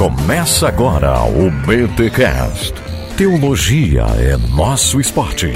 Começa agora o BTCast. Teologia é nosso esporte.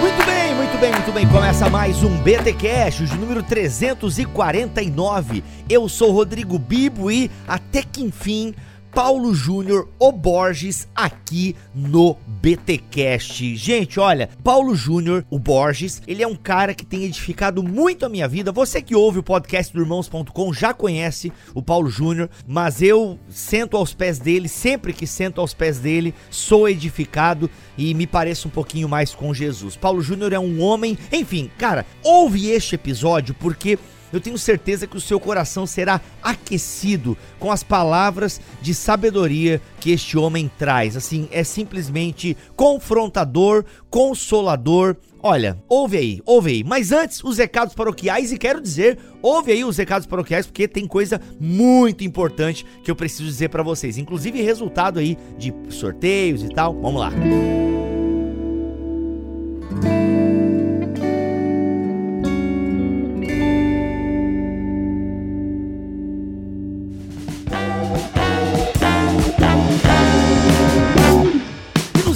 Muito bem, muito bem, muito bem. Começa mais um BT Cash, de número 349. Eu sou Rodrigo Bibo e até que enfim Paulo Júnior, o Borges, aqui no BTcast. Gente, olha, Paulo Júnior, o Borges, ele é um cara que tem edificado muito a minha vida. Você que ouve o podcast do irmãos.com já conhece o Paulo Júnior, mas eu sento aos pés dele, sempre que sento aos pés dele, sou edificado e me pareço um pouquinho mais com Jesus. Paulo Júnior é um homem, enfim, cara, ouve este episódio porque eu tenho certeza que o seu coração será aquecido com as palavras de sabedoria que este homem traz. Assim, é simplesmente confrontador, consolador. Olha, ouve aí, ouve aí. Mas antes, os recados paroquiais e quero dizer, ouve aí os recados paroquiais porque tem coisa muito importante que eu preciso dizer para vocês, inclusive resultado aí de sorteios e tal. Vamos lá. Música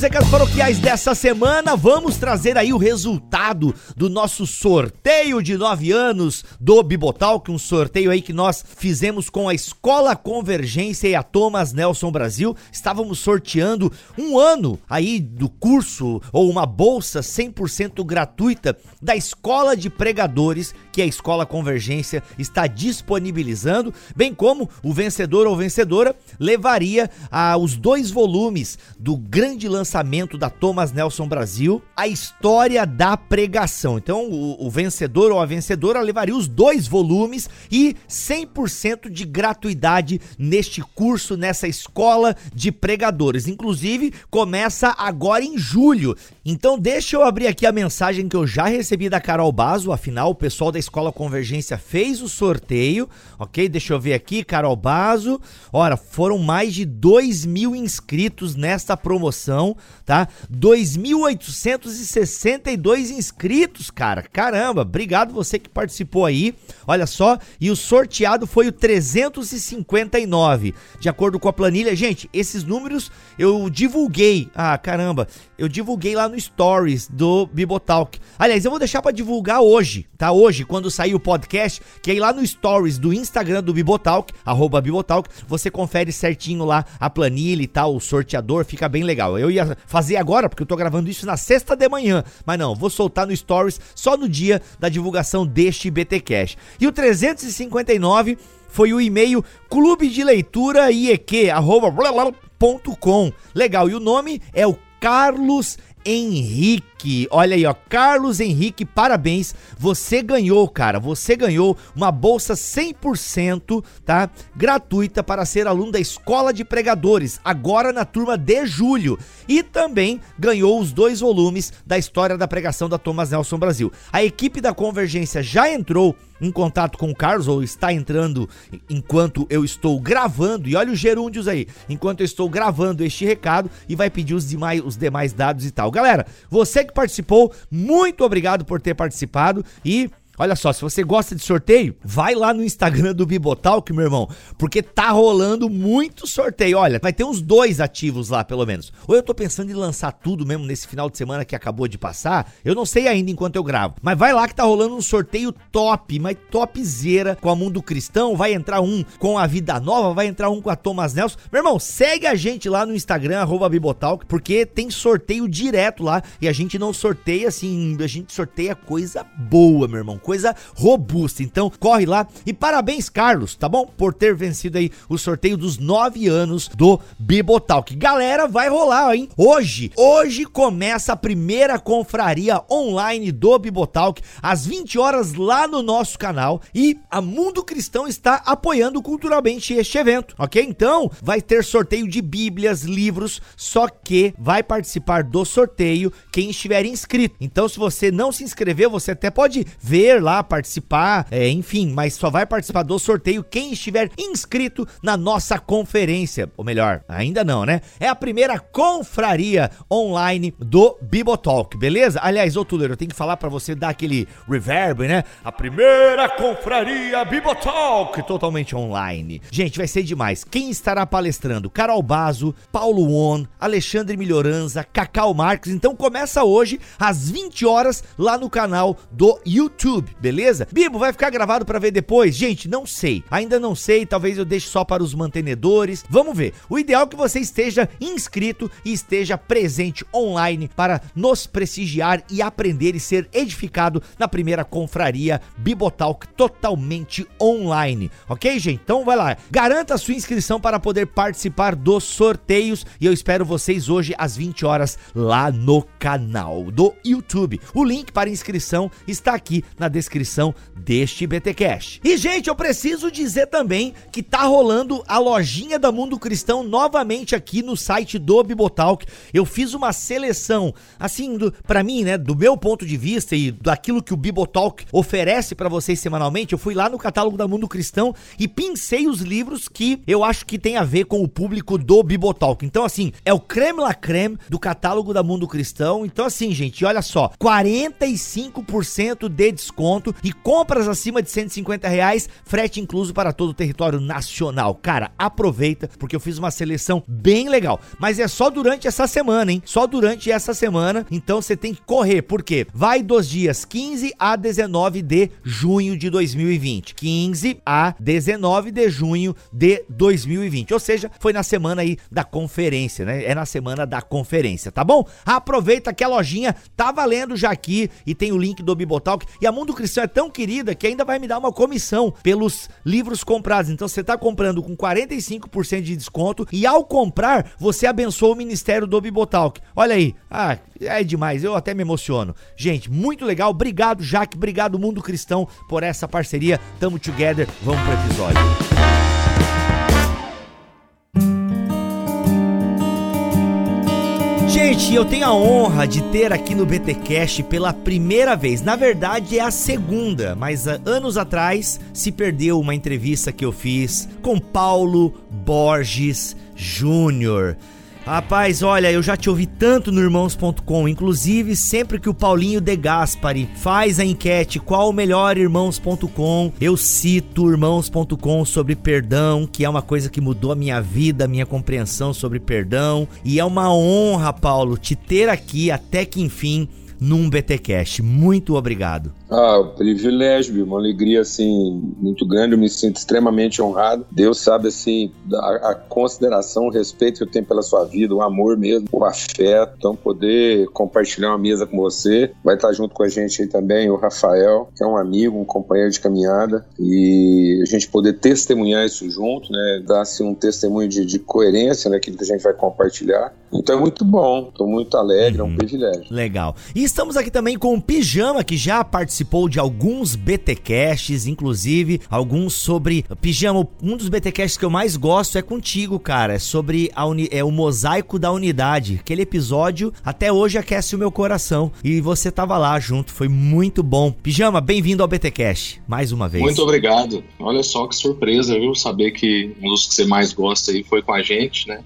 recados paroquiais dessa semana, vamos trazer aí o resultado do nosso sorteio de nove anos do Bibotalk, um sorteio aí que nós fizemos com a Escola Convergência e a Thomas Nelson Brasil. Estávamos sorteando um ano aí do curso ou uma bolsa 100% gratuita da Escola de Pregadores que a Escola Convergência está disponibilizando, bem como o vencedor ou vencedora levaria ah, os dois volumes do grande lançamento da Thomas Nelson Brasil, A História da Pregação. Então, o, o vencedor ou a vencedora levaria os dois volumes e 100% de gratuidade neste curso, nessa escola de pregadores. Inclusive, começa agora em julho. Então, deixa eu abrir aqui a mensagem que eu já recebi da Carol Bazo, afinal, o pessoal da Escola Convergência fez o sorteio, ok? Deixa eu ver aqui, Carol Bazo. Ora, foram mais de 2 mil inscritos nesta promoção, tá? 2.862 inscritos, cara. Caramba, obrigado você que participou aí. Olha só, e o sorteado foi o 359. De acordo com a planilha, gente, esses números eu divulguei. Ah, caramba, eu divulguei lá no Stories do Bibotalk. Aliás, eu vou deixar para divulgar hoje, tá? Hoje, quando sair o podcast, que aí lá no stories do Instagram do Bibotalk, arroba Bibotalk, você confere certinho lá a planilha e tal, o sorteador, fica bem legal. Eu ia fazer agora, porque eu tô gravando isso na sexta de manhã, mas não, vou soltar no stories só no dia da divulgação deste BT Cash. E o 359 foi o e-mail clube de leitura ieq, arroba. Legal, e o nome é o Carlos Henrique. Olha aí, ó, Carlos Henrique, parabéns. Você ganhou, cara. Você ganhou uma bolsa 100%, tá? Gratuita para ser aluno da Escola de Pregadores, agora na turma de julho. E também ganhou os dois volumes da história da pregação da Thomas Nelson Brasil. A equipe da Convergência já entrou em contato com o Carlos, ou está entrando enquanto eu estou gravando, e olha os gerúndios aí, enquanto eu estou gravando este recado, e vai pedir os demais, os demais dados e tal. Galera, você que participou, muito obrigado por ter participado e Olha só, se você gosta de sorteio, vai lá no Instagram do Bibotalk, meu irmão, porque tá rolando muito sorteio. Olha, vai ter uns dois ativos lá, pelo menos. Ou eu tô pensando em lançar tudo mesmo nesse final de semana que acabou de passar. Eu não sei ainda enquanto eu gravo. Mas vai lá que tá rolando um sorteio top, mas topzera com a Mundo Cristão. Vai entrar um com a Vida Nova, vai entrar um com a Thomas Nelson. Meu irmão, segue a gente lá no Instagram, arroba Bibotalk, porque tem sorteio direto lá e a gente não sorteia assim, a gente sorteia coisa boa, meu irmão coisa robusta. Então corre lá e parabéns, Carlos, tá bom? Por ter vencido aí o sorteio dos nove anos do Bibotalk. Galera, vai rolar, hein? Hoje, hoje começa a primeira confraria online do Bibotalk, às 20 horas lá no nosso canal. E a Mundo Cristão está apoiando culturalmente este evento, ok? Então vai ter sorteio de Bíblias, livros, só que vai participar do sorteio quem estiver inscrito. Então, se você não se inscreveu, você até pode ver ver lá, participar, é, enfim, mas só vai participar do sorteio quem estiver inscrito na nossa conferência. Ou melhor, ainda não, né? É a primeira confraria online do Bibotalk, beleza? Aliás, ô Tuller, eu tenho que falar para você dar aquele reverb, né? A primeira confraria Bibotalk totalmente online. Gente, vai ser demais. Quem estará palestrando? Carol Bazo, Paulo Won, Alexandre Melhoranza, Cacau Marques. Então começa hoje às 20 horas lá no canal do YouTube, beleza? Bibo, vai ficar gravado para ver depois? Gente, não sei. Ainda não sei, talvez eu deixe só para os mantenedores. Vamos ver. O ideal é que você esteja inscrito e esteja presente online para nos prestigiar e aprender e ser edificado na primeira confraria Bibotalk totalmente online. Ok, gente? Então vai lá. Garanta a sua inscrição para poder participar dos sorteios e eu espero vocês hoje às 20 horas lá no canal do YouTube. O link para inscrição está aqui na descrição deste BTcast. E gente, eu preciso dizer também que tá rolando a lojinha da Mundo Cristão novamente aqui no site do Bibotalk. Eu fiz uma seleção assim para mim, né, do meu ponto de vista e daquilo que o Bibotalk oferece para vocês semanalmente. Eu fui lá no catálogo da Mundo Cristão e pincei os livros que eu acho que tem a ver com o público do Bibotalk. Então assim, é o creme la creme do catálogo da Mundo Cristão. Então assim, gente, olha só, 45% de desconto e compras acima de 150 reais, frete incluso para todo o território nacional. Cara, aproveita, porque eu fiz uma seleção bem legal. Mas é só durante essa semana, hein? Só durante essa semana. Então você tem que correr, porque vai dos dias 15 a 19 de junho de 2020. 15 a 19 de junho de 2020. Ou seja, foi na semana aí da conferência, né? É na semana da conferência, tá bom? Aproveita que a lojinha tá valendo já aqui e tem o link do Bibotalk. E a Mundo Cristão é tão querida que ainda vai me dar uma comissão pelos livros comprados. Então você tá comprando com 45% de desconto e ao comprar, você abençoa o ministério do Bibotalk. Olha aí. Ah, é demais, eu até me emociono. Gente, muito legal. Obrigado, Jaque. Obrigado, Mundo Cristão, por essa parceria. Tamo together. Vamos pro episódio. Gente, eu tenho a honra de ter aqui no BTcast pela primeira vez. Na verdade, é a segunda, mas uh, anos atrás se perdeu uma entrevista que eu fiz com Paulo Borges Júnior. Rapaz, olha, eu já te ouvi tanto no irmãos.com, inclusive sempre que o Paulinho De Gaspari faz a enquete qual o melhor irmãos.com, eu cito irmãos.com sobre perdão, que é uma coisa que mudou a minha vida, a minha compreensão sobre perdão, e é uma honra, Paulo, te ter aqui até que enfim num BTcast. Muito obrigado. Ah, privilégio, uma alegria assim muito grande. Eu me sinto extremamente honrado. Deus sabe assim a, a, consideração, o respeito que eu tenho pela sua vida, o amor mesmo, o afeto. Então poder compartilhar uma mesa com você, vai estar junto com a gente aí também o Rafael, que é um amigo, um companheiro de caminhada e a gente poder testemunhar isso junto, né? Dar assim um testemunho de, de coerência naquilo que a gente vai compartilhar. Então é muito bom. Estou muito alegre, uhum. é um uhum. privilégio. Legal. E estamos aqui também com o Pijama que já participou participou de alguns BTcasts, inclusive alguns sobre Pijama. Um dos BTcasts que eu mais gosto é contigo, cara. É sobre a uni, é o mosaico da unidade. Aquele episódio até hoje aquece o meu coração. E você tava lá junto, foi muito bom. Pijama, bem-vindo ao BTcast, mais uma vez. Muito obrigado. Olha só que surpresa, viu? Saber que um dos que você mais gosta aí foi com a gente, né?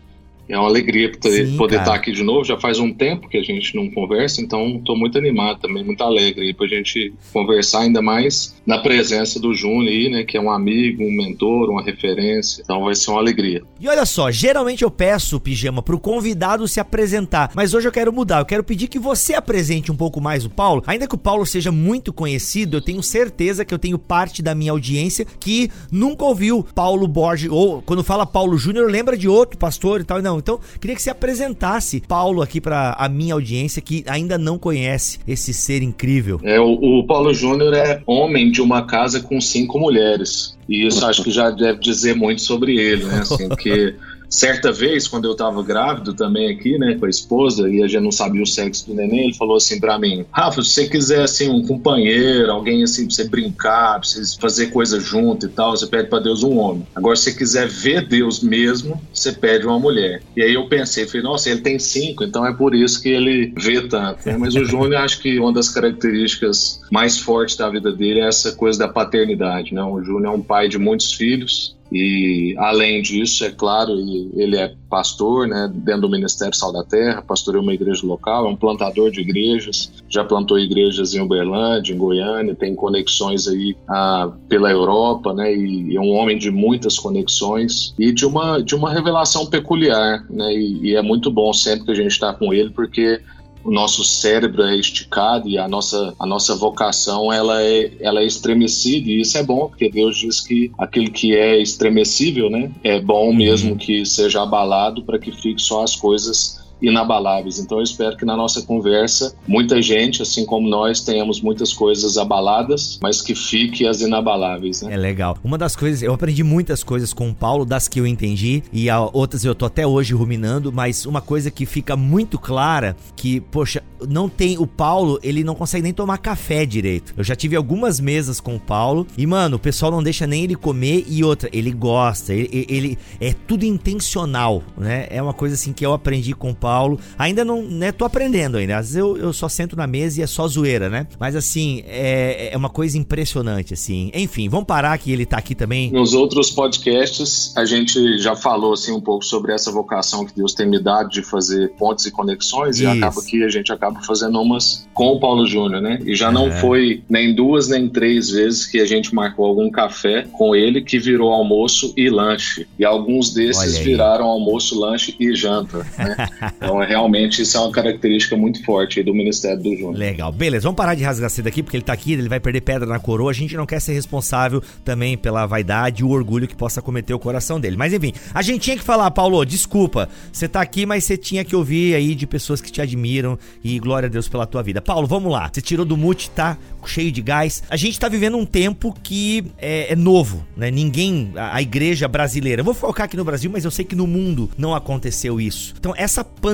É uma alegria poder, Sim, poder estar aqui de novo. Já faz um tempo que a gente não conversa, então estou muito animado também, muito alegre para a gente conversar ainda mais na presença do Júnior aí, né? Que é um amigo, um mentor, uma referência. Então vai ser uma alegria. E olha só, geralmente eu peço, Pijama, para o convidado se apresentar, mas hoje eu quero mudar. Eu quero pedir que você apresente um pouco mais o Paulo. Ainda que o Paulo seja muito conhecido, eu tenho certeza que eu tenho parte da minha audiência que nunca ouviu Paulo Borges, ou quando fala Paulo Júnior, lembra de outro pastor e tal. Não, então, queria que você apresentasse Paulo aqui para a minha audiência que ainda não conhece esse ser incrível. É, o, o Paulo Júnior é homem de uma casa com cinco mulheres. E isso acho que já deve dizer muito sobre ele, né? Assim, porque certa vez, quando eu estava grávido também aqui, né, com a esposa, e a gente não sabia o sexo do neném, ele falou assim para mim: Rafa, se você quiser, assim, um companheiro, alguém assim, pra você brincar, pra você fazer coisa junto e tal, você pede para Deus um homem. Agora, se você quiser ver Deus mesmo, você pede uma mulher. E aí eu pensei, falei, nossa, ele tem cinco, então é por isso que ele vê tanto. Né? Mas o Júnior, acho que uma das características mais fortes da vida dele é essa coisa da paternidade, né? O Júnior é um pai de muitos filhos, e além disso, é claro, ele é pastor, né, dentro do Ministério Sal da Terra, pastoreou uma igreja local, é um plantador de igrejas, já plantou igrejas em Uberlândia, em Goiânia, tem conexões aí ah, pela Europa, né, e, é um homem de muitas conexões e de uma de uma revelação peculiar, né, e, e é muito bom sempre que a gente está com ele, porque o nosso cérebro é esticado e a nossa, a nossa vocação ela é, ela é estremecida e isso é bom porque Deus diz que aquele que é estremecível, né, é bom uhum. mesmo que seja abalado para que fique só as coisas inabaláveis. Então eu espero que na nossa conversa muita gente, assim como nós, tenhamos muitas coisas abaladas, mas que fique as inabaláveis. Né? É legal. Uma das coisas, eu aprendi muitas coisas com o Paulo, das que eu entendi, e outras eu tô até hoje ruminando, mas uma coisa que fica muito clara, que, poxa, não tem, o Paulo, ele não consegue nem tomar café direito. Eu já tive algumas mesas com o Paulo, e mano, o pessoal não deixa nem ele comer, e outra, ele gosta, ele, ele é tudo intencional, né? É uma coisa assim que eu aprendi com o Paulo Paulo. Ainda não, né, tô aprendendo ainda. Às vezes eu, eu só sento na mesa e é só zoeira, né? Mas assim, é, é uma coisa impressionante, assim. Enfim, vamos parar que ele tá aqui também. Nos outros podcasts, a gente já falou, assim, um pouco sobre essa vocação que Deus tem me dado de fazer pontes e conexões Isso. e acaba que a gente acaba fazendo umas com o Paulo Júnior, né? E já é. não foi nem duas nem três vezes que a gente marcou algum café com ele que virou almoço e lanche. E alguns desses viraram almoço, lanche e janta, né? Então, realmente, isso é uma característica muito forte do Ministério do Júnior. Legal. Beleza, vamos parar de rasgar cedo aqui, porque ele tá aqui, ele vai perder pedra na coroa. A gente não quer ser responsável também pela vaidade e o orgulho que possa cometer o coração dele. Mas enfim, a gente tinha que falar, Paulo, desculpa, você tá aqui, mas você tinha que ouvir aí de pessoas que te admiram e glória a Deus pela tua vida. Paulo, vamos lá. Você tirou do mute, tá cheio de gás. A gente tá vivendo um tempo que é, é novo, né? Ninguém, a, a igreja brasileira, vou focar aqui no Brasil, mas eu sei que no mundo não aconteceu isso. Então, essa pandemia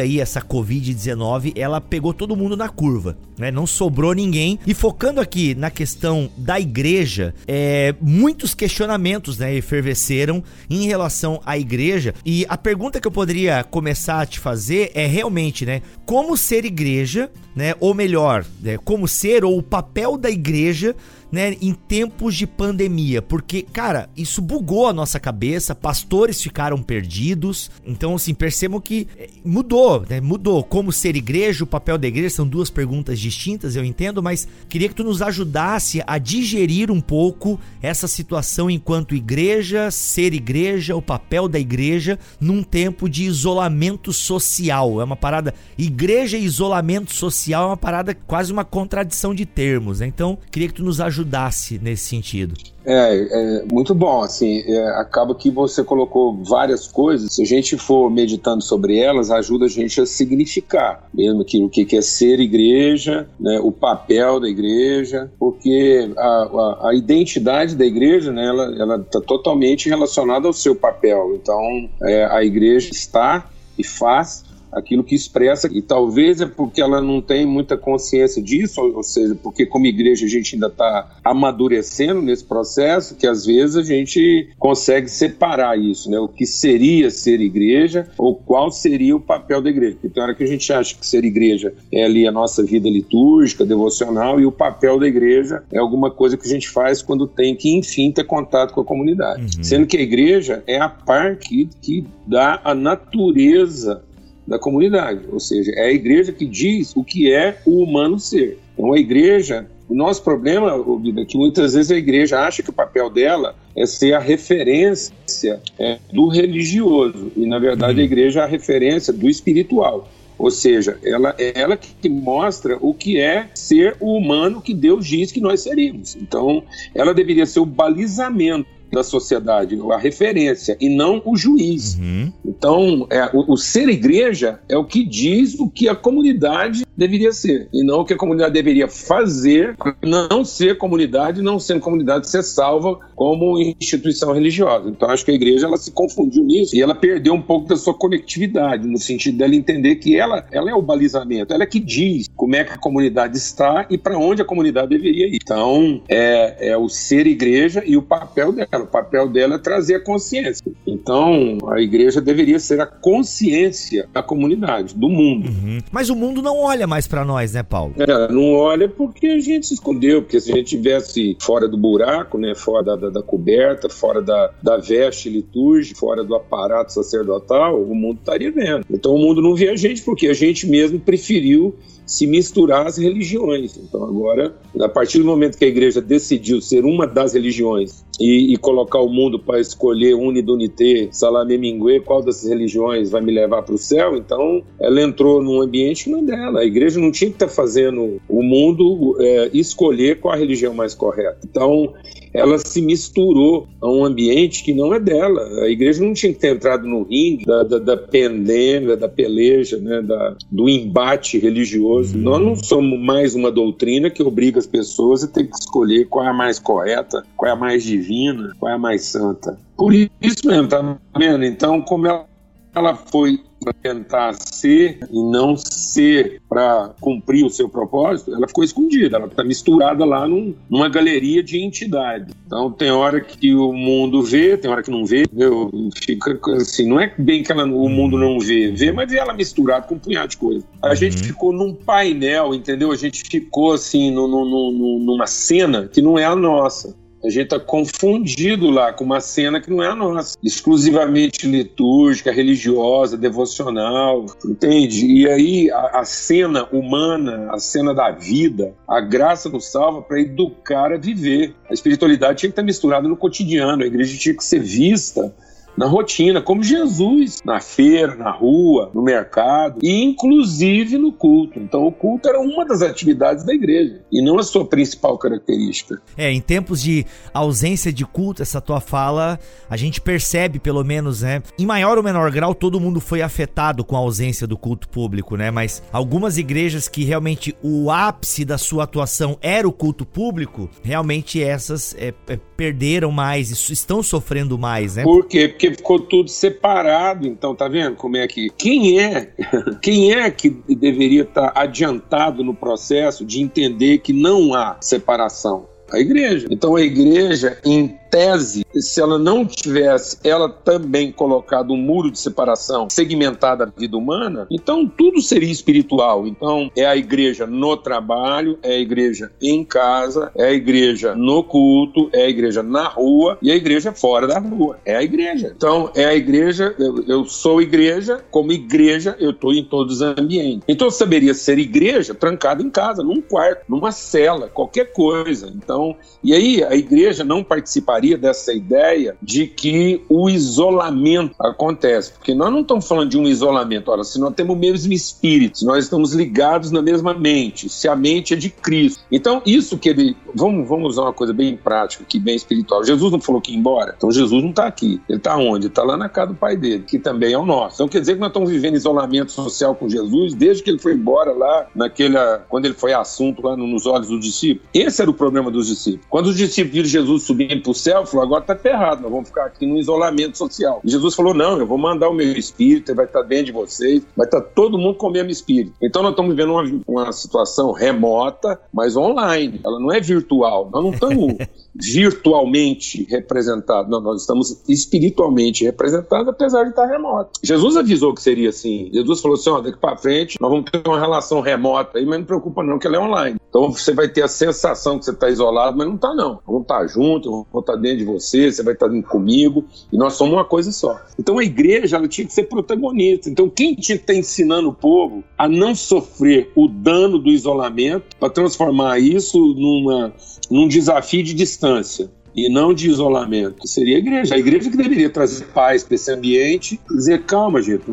aí, essa Covid-19, ela pegou todo mundo na curva, né? Não sobrou ninguém. E focando aqui na questão da igreja, é, muitos questionamentos, né, efervesceram em relação à igreja. E a pergunta que eu poderia começar a te fazer é realmente, né, como ser igreja, né, ou melhor, né, como ser ou o papel da igreja né, em tempos de pandemia, porque, cara, isso bugou a nossa cabeça, pastores ficaram perdidos. Então, assim, percebam que eh, mudou, né? Mudou. Como ser igreja, o papel da igreja são duas perguntas distintas, eu entendo, mas queria que tu nos ajudasse a digerir um pouco essa situação enquanto igreja, ser igreja, o papel da igreja num tempo de isolamento social. É uma parada igreja e isolamento social é uma parada quase uma contradição de termos, né? Então, queria que tu nos ajudasse ajudasse nesse sentido. É, é muito bom, assim, é, acaba que você colocou várias coisas, se a gente for meditando sobre elas, ajuda a gente a significar, mesmo que o que é ser igreja, né, o papel da igreja, porque a, a, a identidade da igreja, né, ela está totalmente relacionada ao seu papel, então é, a igreja está e faz aquilo que expressa, e talvez é porque ela não tem muita consciência disso, ou seja, porque como igreja a gente ainda está amadurecendo nesse processo, que às vezes a gente consegue separar isso, né? O que seria ser igreja ou qual seria o papel da igreja. Porque tem hora que a gente acha que ser igreja é ali a nossa vida litúrgica, devocional, e o papel da igreja é alguma coisa que a gente faz quando tem que, enfim, ter contato com a comunidade. Uhum. Sendo que a igreja é a parte que dá a natureza da comunidade, ou seja, é a igreja que diz o que é o humano ser. Então a igreja, o nosso problema é que muitas vezes a igreja acha que o papel dela é ser a referência é, do religioso e na verdade uhum. a igreja é a referência do espiritual. Ou seja, ela é ela que mostra o que é ser o humano que Deus diz que nós seríamos. Então, ela deveria ser o balizamento da sociedade, a referência, e não o juiz. Uhum. Então, é, o, o, ser igreja é o que diz o que a comunidade deveria ser, e não o que a comunidade deveria fazer, não ser comunidade, não sendo comunidade, ser salva como instituição religiosa. Então, acho que a igreja ela se confundiu nisso e ela perdeu um pouco da sua conectividade, no sentido dela entender que ela, ela é o balizamento, ela é que diz como é que a comunidade está e para onde a comunidade deveria ir. Então, é, é o ser igreja e o papel dela. O papel dela é trazer a consciência. Então, a igreja deveria ser a consciência da comunidade, do mundo. Uhum. Mas o mundo não olha mais para nós, né, Paulo? É, não olha porque a gente se escondeu, porque se a gente estivesse fora do buraco, né, fora da, da, da coberta, fora da, da veste litúrgica, fora do aparato sacerdotal, o mundo estaria vendo. Então o mundo não vê a gente porque a gente mesmo preferiu se misturar as religiões. Então, agora, a partir do momento que a igreja decidiu ser uma das religiões e, e colocar o mundo para escolher unidunité, salame mingue, qual dessas religiões vai me levar para o céu, então ela entrou num ambiente que não é dela. A igreja não tinha que estar tá fazendo o mundo é, escolher qual a religião mais correta. Então, ela se misturou a um ambiente que não é dela. A igreja não tinha que ter entrado no ringue da, da, da pendenga, da peleja, né, da, do embate religioso. Hum. Nós não somos mais uma doutrina que obriga as pessoas a ter que escolher qual é a mais correta, qual é a mais divina, qual é a mais santa. Por isso mesmo, tá vendo? Então, como ela, ela foi para tentar ser e não ser para cumprir o seu propósito, ela ficou escondida, ela está misturada lá num, numa galeria de entidade. Então tem hora que o mundo vê, tem hora que não vê, entendeu? Fica assim, não é bem que ela, o mundo não vê, vê, mas vê ela misturada com um punhado de coisa. A uhum. gente ficou num painel, entendeu? A gente ficou assim no, no, no, numa cena que não é a nossa. A gente está confundido lá com uma cena que não é a nossa, exclusivamente litúrgica, religiosa, devocional, entende? E aí a, a cena humana, a cena da vida, a graça nos salva para educar a viver. A espiritualidade tinha que estar misturada no cotidiano, a igreja tinha que ser vista na rotina, como Jesus, na feira, na rua, no mercado e inclusive no culto. Então o culto era uma das atividades da igreja e não a sua principal característica. É, em tempos de ausência de culto, essa tua fala, a gente percebe pelo menos, né? Em maior ou menor grau, todo mundo foi afetado com a ausência do culto público, né? Mas algumas igrejas que realmente o ápice da sua atuação era o culto público, realmente essas é, é, perderam mais, estão sofrendo mais, né? Por quê? Porque ficou tudo separado. Então, tá vendo como é que. Quem é? Quem é que deveria estar adiantado no processo de entender que não há separação? A igreja. Então a igreja, em tese, se ela não tivesse ela também colocado um muro de separação segmentada da vida humana, então tudo seria espiritual. Então é a igreja no trabalho, é a igreja em casa, é a igreja no culto, é a igreja na rua e a igreja fora da rua. É a igreja. Então é a igreja, eu, eu sou igreja, como igreja eu estou em todos os ambientes. Então eu saberia ser igreja trancada em casa, num quarto, numa cela, qualquer coisa. Então, e aí a igreja não participaria dessa ideia de que o isolamento acontece, porque nós não estamos falando de um isolamento, olha, se nós temos o mesmo espírito, se nós estamos ligados na mesma mente, se a mente é de Cristo. Então, isso que ele. Vamos, vamos usar uma coisa bem prática aqui, bem espiritual. Jesus não falou que ia embora, então Jesus não está aqui. Ele está onde? Está lá na casa do pai dele, que também é o nosso. Então quer dizer que nós estamos vivendo isolamento social com Jesus desde que ele foi embora lá, naquela. quando ele foi assunto lá nos olhos dos discípulos. Esse era o problema dos discípulos. Quando os discípulos viram Jesus subindo para o céu, céu, falou: agora está ferrado, nós vamos ficar aqui no isolamento social. E Jesus falou: não, eu vou mandar o meu espírito, ele vai estar dentro de vocês, vai estar todo mundo com o mesmo espírito. Então nós estamos vivendo uma, uma situação remota, mas online. Ela não é virtual. Nós não estamos virtualmente representado. Não, nós estamos espiritualmente representados, apesar de estar remoto. Jesus avisou que seria assim. Jesus falou assim: ó, daqui para frente nós vamos ter uma relação remota aí, mas não preocupa não que ela é online. Então você vai ter a sensação que você está isolado, mas não está não. Vamos estar tá juntos, vamos estar tá dentro de você, você vai estar tá comigo e nós somos uma coisa só. Então a igreja ela tinha que ser protagonista. Então quem tinha que estar ensinando o povo a não sofrer o dano do isolamento para transformar isso numa num desafio de distância. E não de isolamento. Seria a igreja. A igreja que deveria trazer paz para esse ambiente dizer: calma, gente,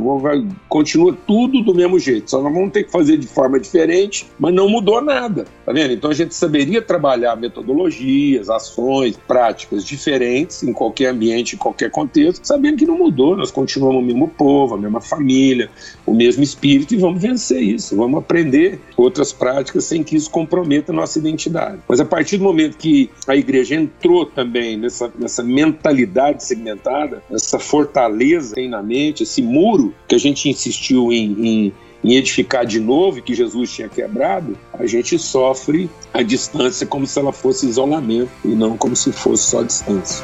continua tudo do mesmo jeito, só nós vamos ter que fazer de forma diferente, mas não mudou nada. Tá vendo? Então a gente saberia trabalhar metodologias, ações, práticas diferentes em qualquer ambiente, em qualquer contexto, sabendo que não mudou, nós continuamos o mesmo povo, a mesma família, o mesmo espírito e vamos vencer isso, vamos aprender outras práticas sem que isso comprometa a nossa identidade. Mas a partir do momento que a igreja entrou também nessa, nessa mentalidade segmentada, essa fortaleza que tem na mente, esse muro que a gente insistiu em, em, em edificar de novo, que Jesus tinha quebrado, a gente sofre a distância como se ela fosse isolamento e não como se fosse só distância.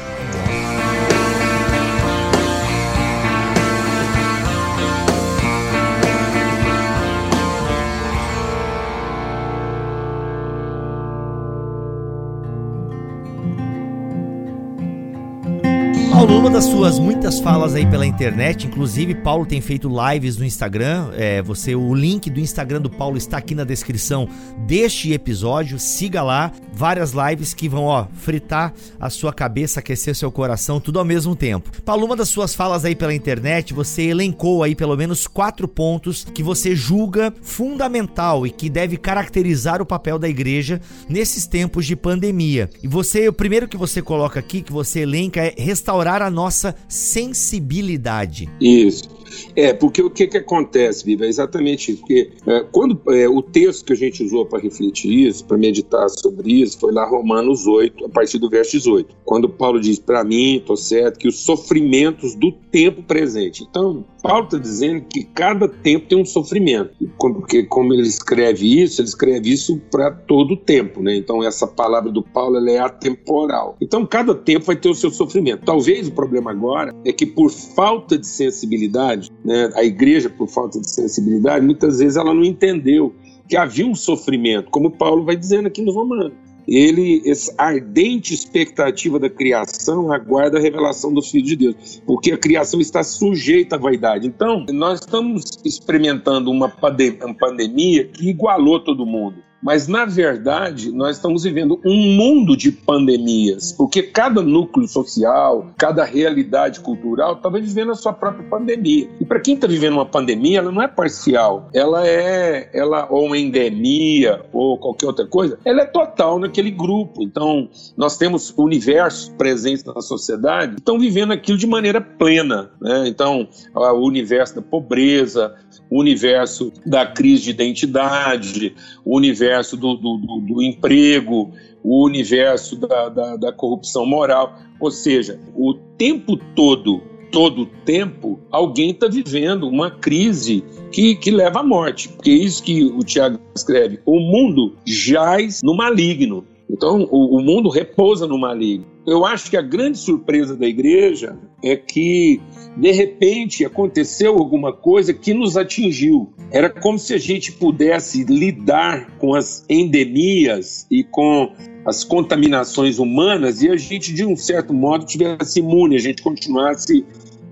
Das suas muitas falas aí pela internet, inclusive Paulo tem feito lives no Instagram. É, você, o link do Instagram do Paulo está aqui na descrição deste episódio. Siga lá, várias lives que vão ó fritar a sua cabeça, aquecer seu coração, tudo ao mesmo tempo. Paulo, uma das suas falas aí pela internet, você elencou aí pelo menos quatro pontos que você julga fundamental e que deve caracterizar o papel da igreja nesses tempos de pandemia. E você, o primeiro que você coloca aqui, que você elenca é restaurar a nossa sensibilidade. Isso. É, porque o que, que acontece, Viva? É exatamente isso. Porque é, quando é, o texto que a gente usou para refletir isso, para meditar sobre isso, foi lá Romanos 8, a partir do verso 18. Quando Paulo diz, para mim, estou certo, que os sofrimentos do tempo presente. Então, Paulo está dizendo que cada tempo tem um sofrimento. Porque, como ele escreve isso, ele escreve isso para todo o tempo, né? Então, essa palavra do Paulo é atemporal. Então, cada tempo vai ter o seu sofrimento. Talvez o problema agora é que, por falta de sensibilidade, né, a igreja, por falta de sensibilidade, muitas vezes ela não entendeu que havia um sofrimento, como Paulo vai dizendo aqui no Romano ele, essa ardente expectativa da criação aguarda a revelação dos filhos de Deus, porque a criação está sujeita à vaidade. Então, nós estamos experimentando uma pandemia que igualou todo mundo. Mas, na verdade, nós estamos vivendo um mundo de pandemias, porque cada núcleo social, cada realidade cultural está vivendo a sua própria pandemia. E para quem está vivendo uma pandemia, ela não é parcial, ela é ela ou uma endemia ou qualquer outra coisa, ela é total naquele grupo. Então, nós temos universos presentes na sociedade que estão vivendo aquilo de maneira plena. Né? Então, o universo da pobreza, o universo da crise de identidade, o universo do, do, do, do emprego, o universo da, da, da corrupção moral. Ou seja, o tempo todo todo tempo, alguém está vivendo uma crise que, que leva à morte. Porque é isso que o Tiago escreve: o mundo jaz no maligno. Então, o, o mundo repousa no maligno. Eu acho que a grande surpresa da igreja é que, de repente, aconteceu alguma coisa que nos atingiu. Era como se a gente pudesse lidar com as endemias e com as contaminações humanas e a gente, de um certo modo, tivesse imune, a gente continuasse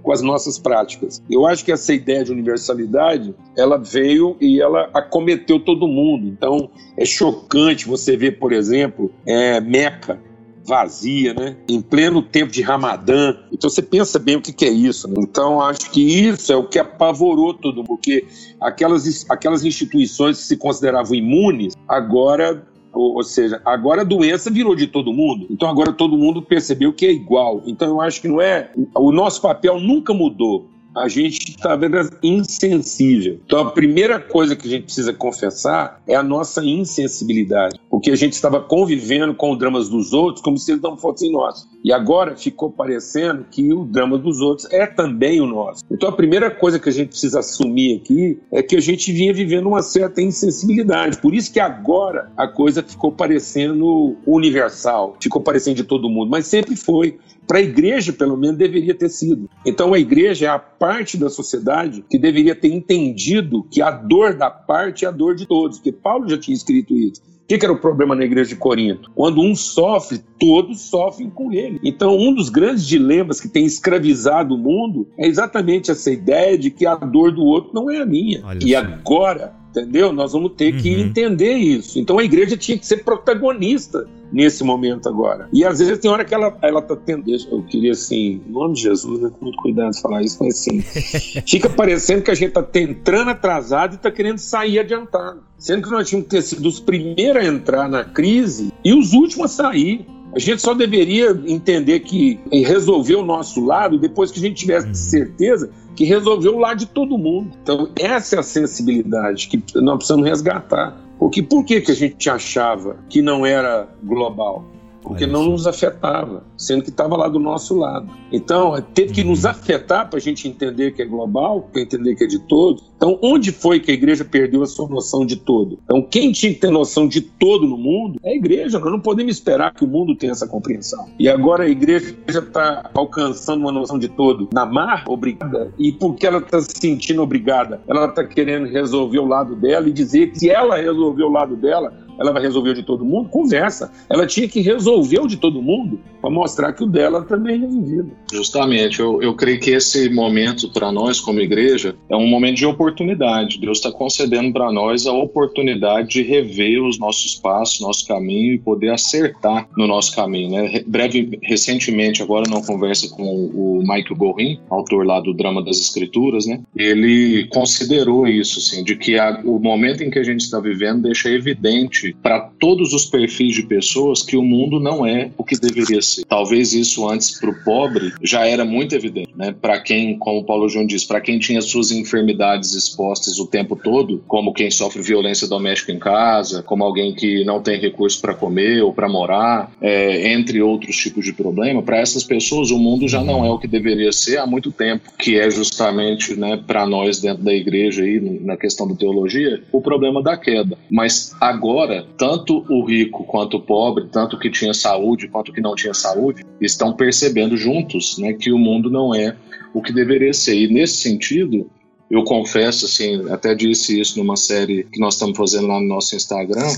com as nossas práticas. Eu acho que essa ideia de universalidade, ela veio e ela acometeu todo mundo. Então, é chocante você ver, por exemplo, é, Meca, vazia, né? Em pleno tempo de Ramadã. Então você pensa bem o que, que é isso. Né? Então acho que isso é o que apavorou todo mundo, porque aquelas, aquelas instituições que se consideravam imunes, agora ou, ou, seja, agora a doença virou de todo mundo. Então agora todo mundo percebeu que é igual. Então eu acho que não é. O nosso papel nunca mudou a gente está insensível. Então, a primeira coisa que a gente precisa confessar é a nossa insensibilidade, porque a gente estava convivendo com os dramas dos outros como se eles não fossem nossos. E agora ficou parecendo que o drama dos outros é também o nosso. Então, a primeira coisa que a gente precisa assumir aqui é que a gente vinha vivendo uma certa insensibilidade. Por isso que agora a coisa ficou parecendo universal, ficou parecendo de todo mundo, mas sempre foi. Para a igreja, pelo menos, deveria ter sido. Então, a igreja é a parte da sociedade que deveria ter entendido que a dor da parte é a dor de todos, porque Paulo já tinha escrito isso. O que, era o problema na igreja de Corinto? Quando um sofre, todos sofrem com ele. Então, um dos grandes dilemas que tem escravizado o mundo é exatamente essa ideia de que a dor do outro não é a minha. Olha e agora entendeu? Nós vamos ter uhum. que entender isso. Então a igreja tinha que ser protagonista nesse momento agora. E às vezes tem hora que ela, ela tá tendo. Eu queria, assim, em nome de Jesus, né? Com muito cuidado de falar isso, mas assim, fica parecendo que a gente tá entrando atrasado e tá querendo sair adiantado. Sendo que nós tínhamos que ter sido os primeiros a entrar na crise e os últimos a sair. A gente só deveria entender que resolver o nosso lado depois que a gente tivesse uhum. certeza que resolveu o lado de todo mundo. Então, essa é a sensibilidade que nós precisamos resgatar. Porque por que, que a gente achava que não era global? Porque não nos afetava, sendo que estava lá do nosso lado. Então, teve que nos uhum. afetar para a gente entender que é global, para entender que é de todos. Então, onde foi que a igreja perdeu a sua noção de todo? Então, quem tinha que ter noção de todo no mundo é a igreja. Nós não podemos esperar que o mundo tenha essa compreensão. E agora a igreja está alcançando uma noção de todo na mar, obrigada. E porque ela está se sentindo obrigada? Ela está querendo resolver o lado dela e dizer que se ela resolver o lado dela, ela vai resolver o de todo mundo? Conversa. Ela tinha que resolver o de todo mundo para mostrar que o dela também é resolvido. Justamente. Eu, eu creio que esse momento para nós, como igreja, é um momento de oportunidade. Deus está concedendo para nós a oportunidade de rever os nossos passos, nosso caminho e poder acertar no nosso caminho. Né? Breve, recentemente, agora numa conversa com o Michael Gorin, autor lá do Drama das Escrituras, né? ele considerou isso, assim, de que a, o momento em que a gente está vivendo deixa evidente para todos os perfis de pessoas que o mundo não é o que deveria ser. Talvez isso antes para o pobre já era muito evidente, né? Para quem, como o Paulo João diz, para quem tinha suas enfermidades expostas o tempo todo, como quem sofre violência doméstica em casa, como alguém que não tem recurso para comer ou para morar, é, entre outros tipos de problema, para essas pessoas o mundo já não é o que deveria ser há muito tempo, que é justamente, né, para nós dentro da igreja aí na questão da teologia, o problema da queda. Mas agora agora, tanto o rico quanto o pobre, tanto que tinha saúde quanto que não tinha saúde, estão percebendo juntos né, que o mundo não é o que deveria ser. E nesse sentido, eu confesso, assim, até disse isso numa série que nós estamos fazendo lá no nosso Instagram,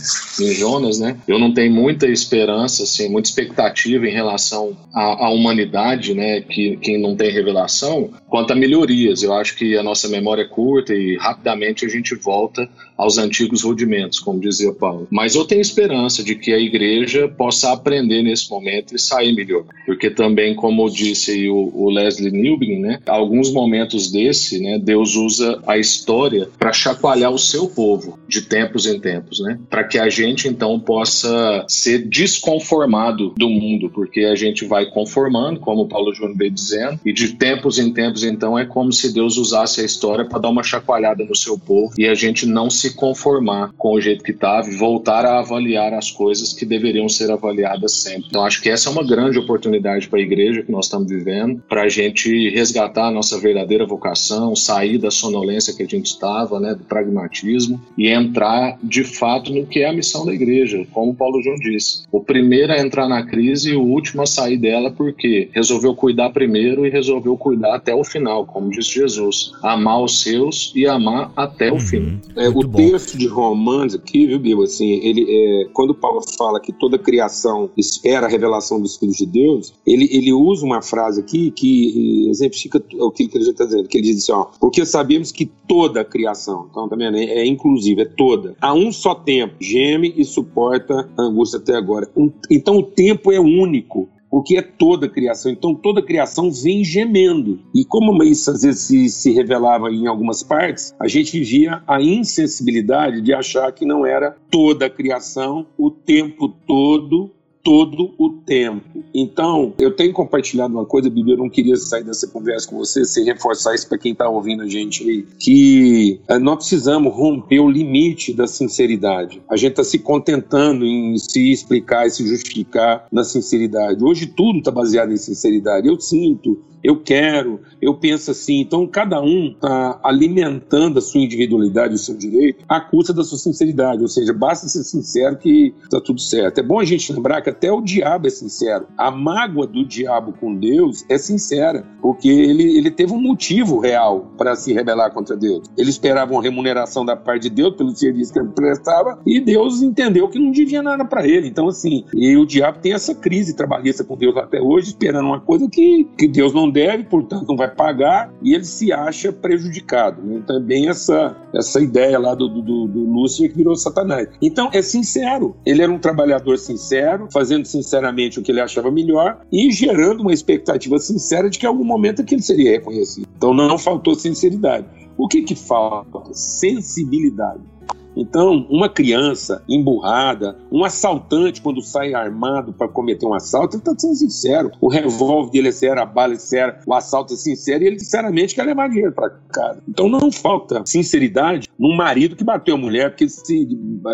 em Jonas, né? Eu não tenho muita esperança, assim, muita expectativa em relação à, à humanidade, né? Que quem não tem revelação, quanto a melhorias. Eu acho que a nossa memória é curta e rapidamente a gente volta aos antigos rudimentos, como dizia Paulo. Mas eu tenho esperança de que a igreja possa aprender nesse momento e sair melhor. Porque também, como disse o, o Leslie Newbin, né? Alguns momentos desse, né? Deus usa a história para chacoalhar o seu povo de tempos em tempos, né? Para que a gente então possa ser desconformado do mundo, porque a gente vai conformando, como o Paulo Júnior veio dizendo, e de tempos em tempos então é como se Deus usasse a história para dar uma chacoalhada no seu povo e a gente não se conformar com o jeito que estava e voltar a avaliar as coisas que deveriam ser avaliadas sempre. Então acho que essa é uma grande oportunidade para a igreja que nós estamos vivendo, para a gente resgatar a nossa verdadeira vocação, sair da sonolência que a gente estava, né, do pragmatismo, e entrar de fato no que é a missão da igreja, como Paulo João disse. O primeiro a entrar na crise e o último a sair dela porque resolveu cuidar primeiro e resolveu cuidar até o final, como disse Jesus. Amar os seus e amar até uhum. o fim. É, o bom. texto de Romanos aqui, viu, Bibo, assim, ele, é, quando Paulo fala que toda criação espera a revelação dos filhos de Deus, ele, ele usa uma frase aqui que exemplifica aquilo que ele está dizendo, que ele diz assim, ó, porque sabe sabemos que toda a criação, então também tá é inclusive, é toda, a um só tempo, geme e suporta a angústia até agora. Então o tempo é único porque é toda a criação. Então toda a criação vem gemendo. E como isso às vezes se, se, revelava em algumas partes, a gente vivia a insensibilidade de achar que não era toda a criação o tempo todo todo o tempo. Então, eu tenho compartilhado uma coisa, Bibi, eu não queria sair dessa conversa com você sem reforçar isso para quem está ouvindo a gente aí, que eh, nós precisamos romper o limite da sinceridade. A gente está se contentando em se explicar e se justificar na sinceridade. Hoje tudo está baseado em sinceridade. Eu sinto, eu quero, eu penso assim. Então, cada um está alimentando a sua individualidade, o seu direito, à custa da sua sinceridade. Ou seja, basta ser sincero que está tudo certo. É bom a gente lembrar que até o diabo é sincero. A mágoa do diabo com Deus é sincera, porque ele, ele teve um motivo real para se rebelar contra Deus. Ele esperava uma remuneração da parte de Deus pelo serviço que ele prestava e Deus entendeu que não devia nada para ele. Então, assim, e o diabo tem essa crise trabalhista com Deus até hoje, esperando uma coisa que, que Deus não deve, portanto não vai pagar, e ele se acha prejudicado. Né? Também essa, essa ideia lá do, do, do Lúcifer que virou Satanás. Então, é sincero. Ele era um trabalhador sincero, fazendo sinceramente o que ele achava melhor e gerando uma expectativa sincera de que em algum momento aquilo seria reconhecido. Então, não faltou sinceridade. O que que falta? Sensibilidade. Então, uma criança emburrada, um assaltante, quando sai armado para cometer um assalto, ele está sendo sincero. O revólver dele é sério, a bala é séria, o assalto é sincero e ele, sinceramente, quer levar dinheiro para casa. Então, não falta sinceridade num marido que bateu a mulher, porque se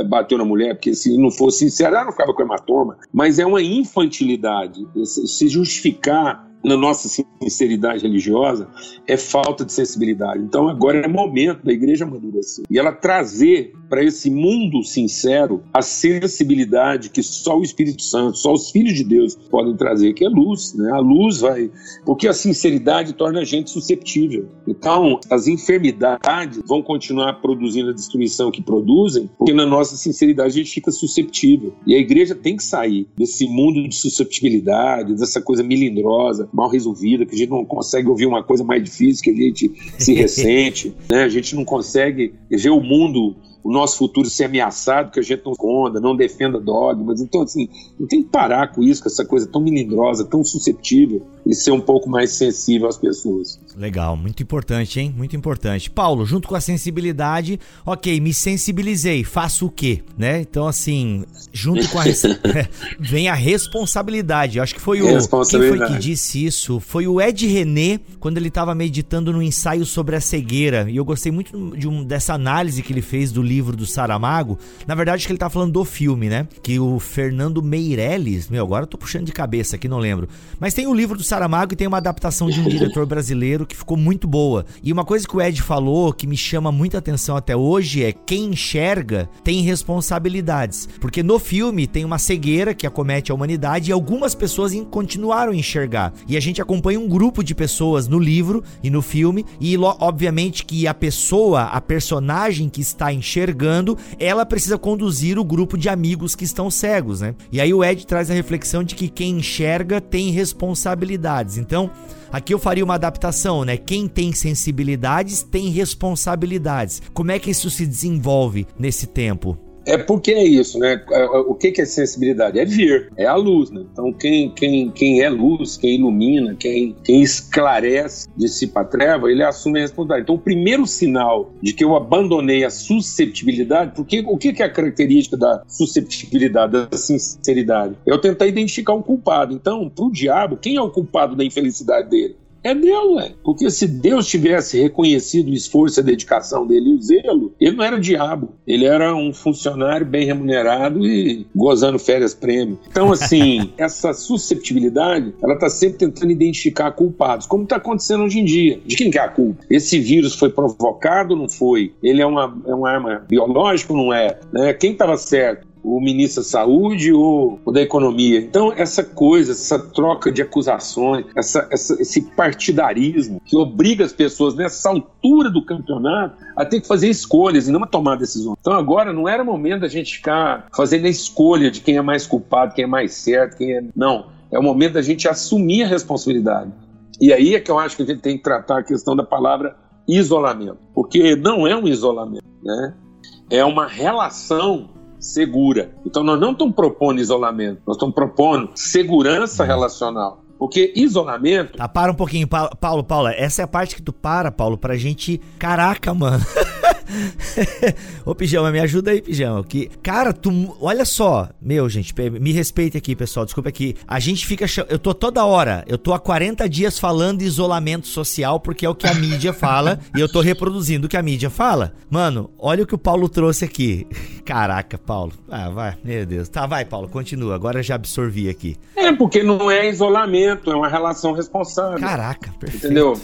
bateu na mulher, porque se não fosse sincero, ela não ficava com hematoma. Mas é uma infantilidade. Se justificar na nossa sinceridade religiosa é falta de sensibilidade. Então agora é momento da igreja amadurecer e ela trazer para esse mundo sincero a sensibilidade que só o Espírito Santo, só os filhos de Deus podem trazer, que é luz, né? A luz vai, porque a sinceridade torna a gente susceptível. Então as enfermidades vão continuar produzindo a destruição que produzem, porque na nossa sinceridade a gente fica susceptível. E a igreja tem que sair desse mundo de susceptibilidade, dessa coisa melindrosa mal resolvida, que a gente não consegue ouvir uma coisa mais difícil, que a gente se ressente, né? A gente não consegue ver o mundo o nosso futuro ser ameaçado, que a gente não esconda, não defenda dogmas. Então, assim, não tem que parar com isso, com essa coisa tão melindrosa, tão susceptível, e ser um pouco mais sensível às pessoas. Legal, muito importante, hein? Muito importante. Paulo, junto com a sensibilidade, ok, me sensibilizei, faço o quê? Né? Então, assim, junto com a. vem a responsabilidade. Eu acho que foi o. Quem foi que disse isso? Foi o Ed René, quando ele estava meditando no ensaio sobre a cegueira. E eu gostei muito de um, dessa análise que ele fez do livro do Saramago, na verdade que ele tá falando do filme, né? Que o Fernando Meirelles, meu, agora eu tô puxando de cabeça aqui, não lembro. Mas tem o livro do Saramago e tem uma adaptação de um diretor brasileiro que ficou muito boa. E uma coisa que o Ed falou que me chama muita atenção até hoje é quem enxerga tem responsabilidades. Porque no filme tem uma cegueira que acomete a humanidade e algumas pessoas continuaram a enxergar. E a gente acompanha um grupo de pessoas no livro e no filme e obviamente que a pessoa, a personagem que está enxergando enxergando, ela precisa conduzir o grupo de amigos que estão cegos, né? E aí o Ed traz a reflexão de que quem enxerga tem responsabilidades. Então, Aqui eu faria uma adaptação, né? Quem tem sensibilidades tem responsabilidades. Como é que isso se desenvolve nesse tempo? É porque é isso, né? É, é, o que é sensibilidade? É vir, é a luz, né? Então, quem, quem, quem é luz, quem ilumina, quem, quem esclarece, dissipa a treva, ele assume a responsabilidade. Então, o primeiro sinal de que eu abandonei a susceptibilidade, porque o que é a característica da susceptibilidade, da sinceridade? Eu tentar identificar um culpado. Então, para o diabo, quem é o culpado da infelicidade dele? É Deus, ué. Porque se Deus tivesse reconhecido o esforço e a dedicação dele e o zelo, ele não era o diabo. Ele era um funcionário bem remunerado e gozando férias prêmio. Então, assim, essa susceptibilidade, ela está sempre tentando identificar culpados, como está acontecendo hoje em dia. De quem que é a culpa? Esse vírus foi provocado ou não foi? Ele é uma, é uma arma biológica ou não é? Né? Quem estava certo? O ministro da Saúde ou, ou, da Economia. Então, essa coisa, essa troca de acusações, essa, essa, esse partidarismo que obriga as pessoas nessa altura do campeonato a ter que fazer escolhas e não a tomar decisões. Então, agora não era momento da gente ficar fazendo a escolha de quem é mais culpado, quem é mais certo, quem é. Não. É o momento da gente assumir a responsabilidade. E aí é que eu acho que a gente tem que tratar a questão da palavra isolamento. Porque não é um isolamento, né? É uma relação segura. Então nós não estamos propondo isolamento, nós estamos propondo segurança relacional. Porque isolamento. Tá, para um pouquinho, Paulo, Paulo. Essa é a parte que tu para, Paulo, pra gente. Caraca, mano. Ô, Pijama, me ajuda aí, Pijama. Que, cara, tu. Olha só. Meu, gente, me respeite aqui, pessoal. Desculpa aqui. A gente fica. Eu tô toda hora. Eu tô há 40 dias falando de isolamento social porque é o que a mídia fala e eu tô reproduzindo o que a mídia fala. Mano, olha o que o Paulo trouxe aqui. Caraca, Paulo. Ah, vai. Meu Deus. Tá, vai, Paulo. Continua. Agora já absorvi aqui. É, porque não é isolamento, é uma relação responsável. Caraca, perfeito. Entendeu?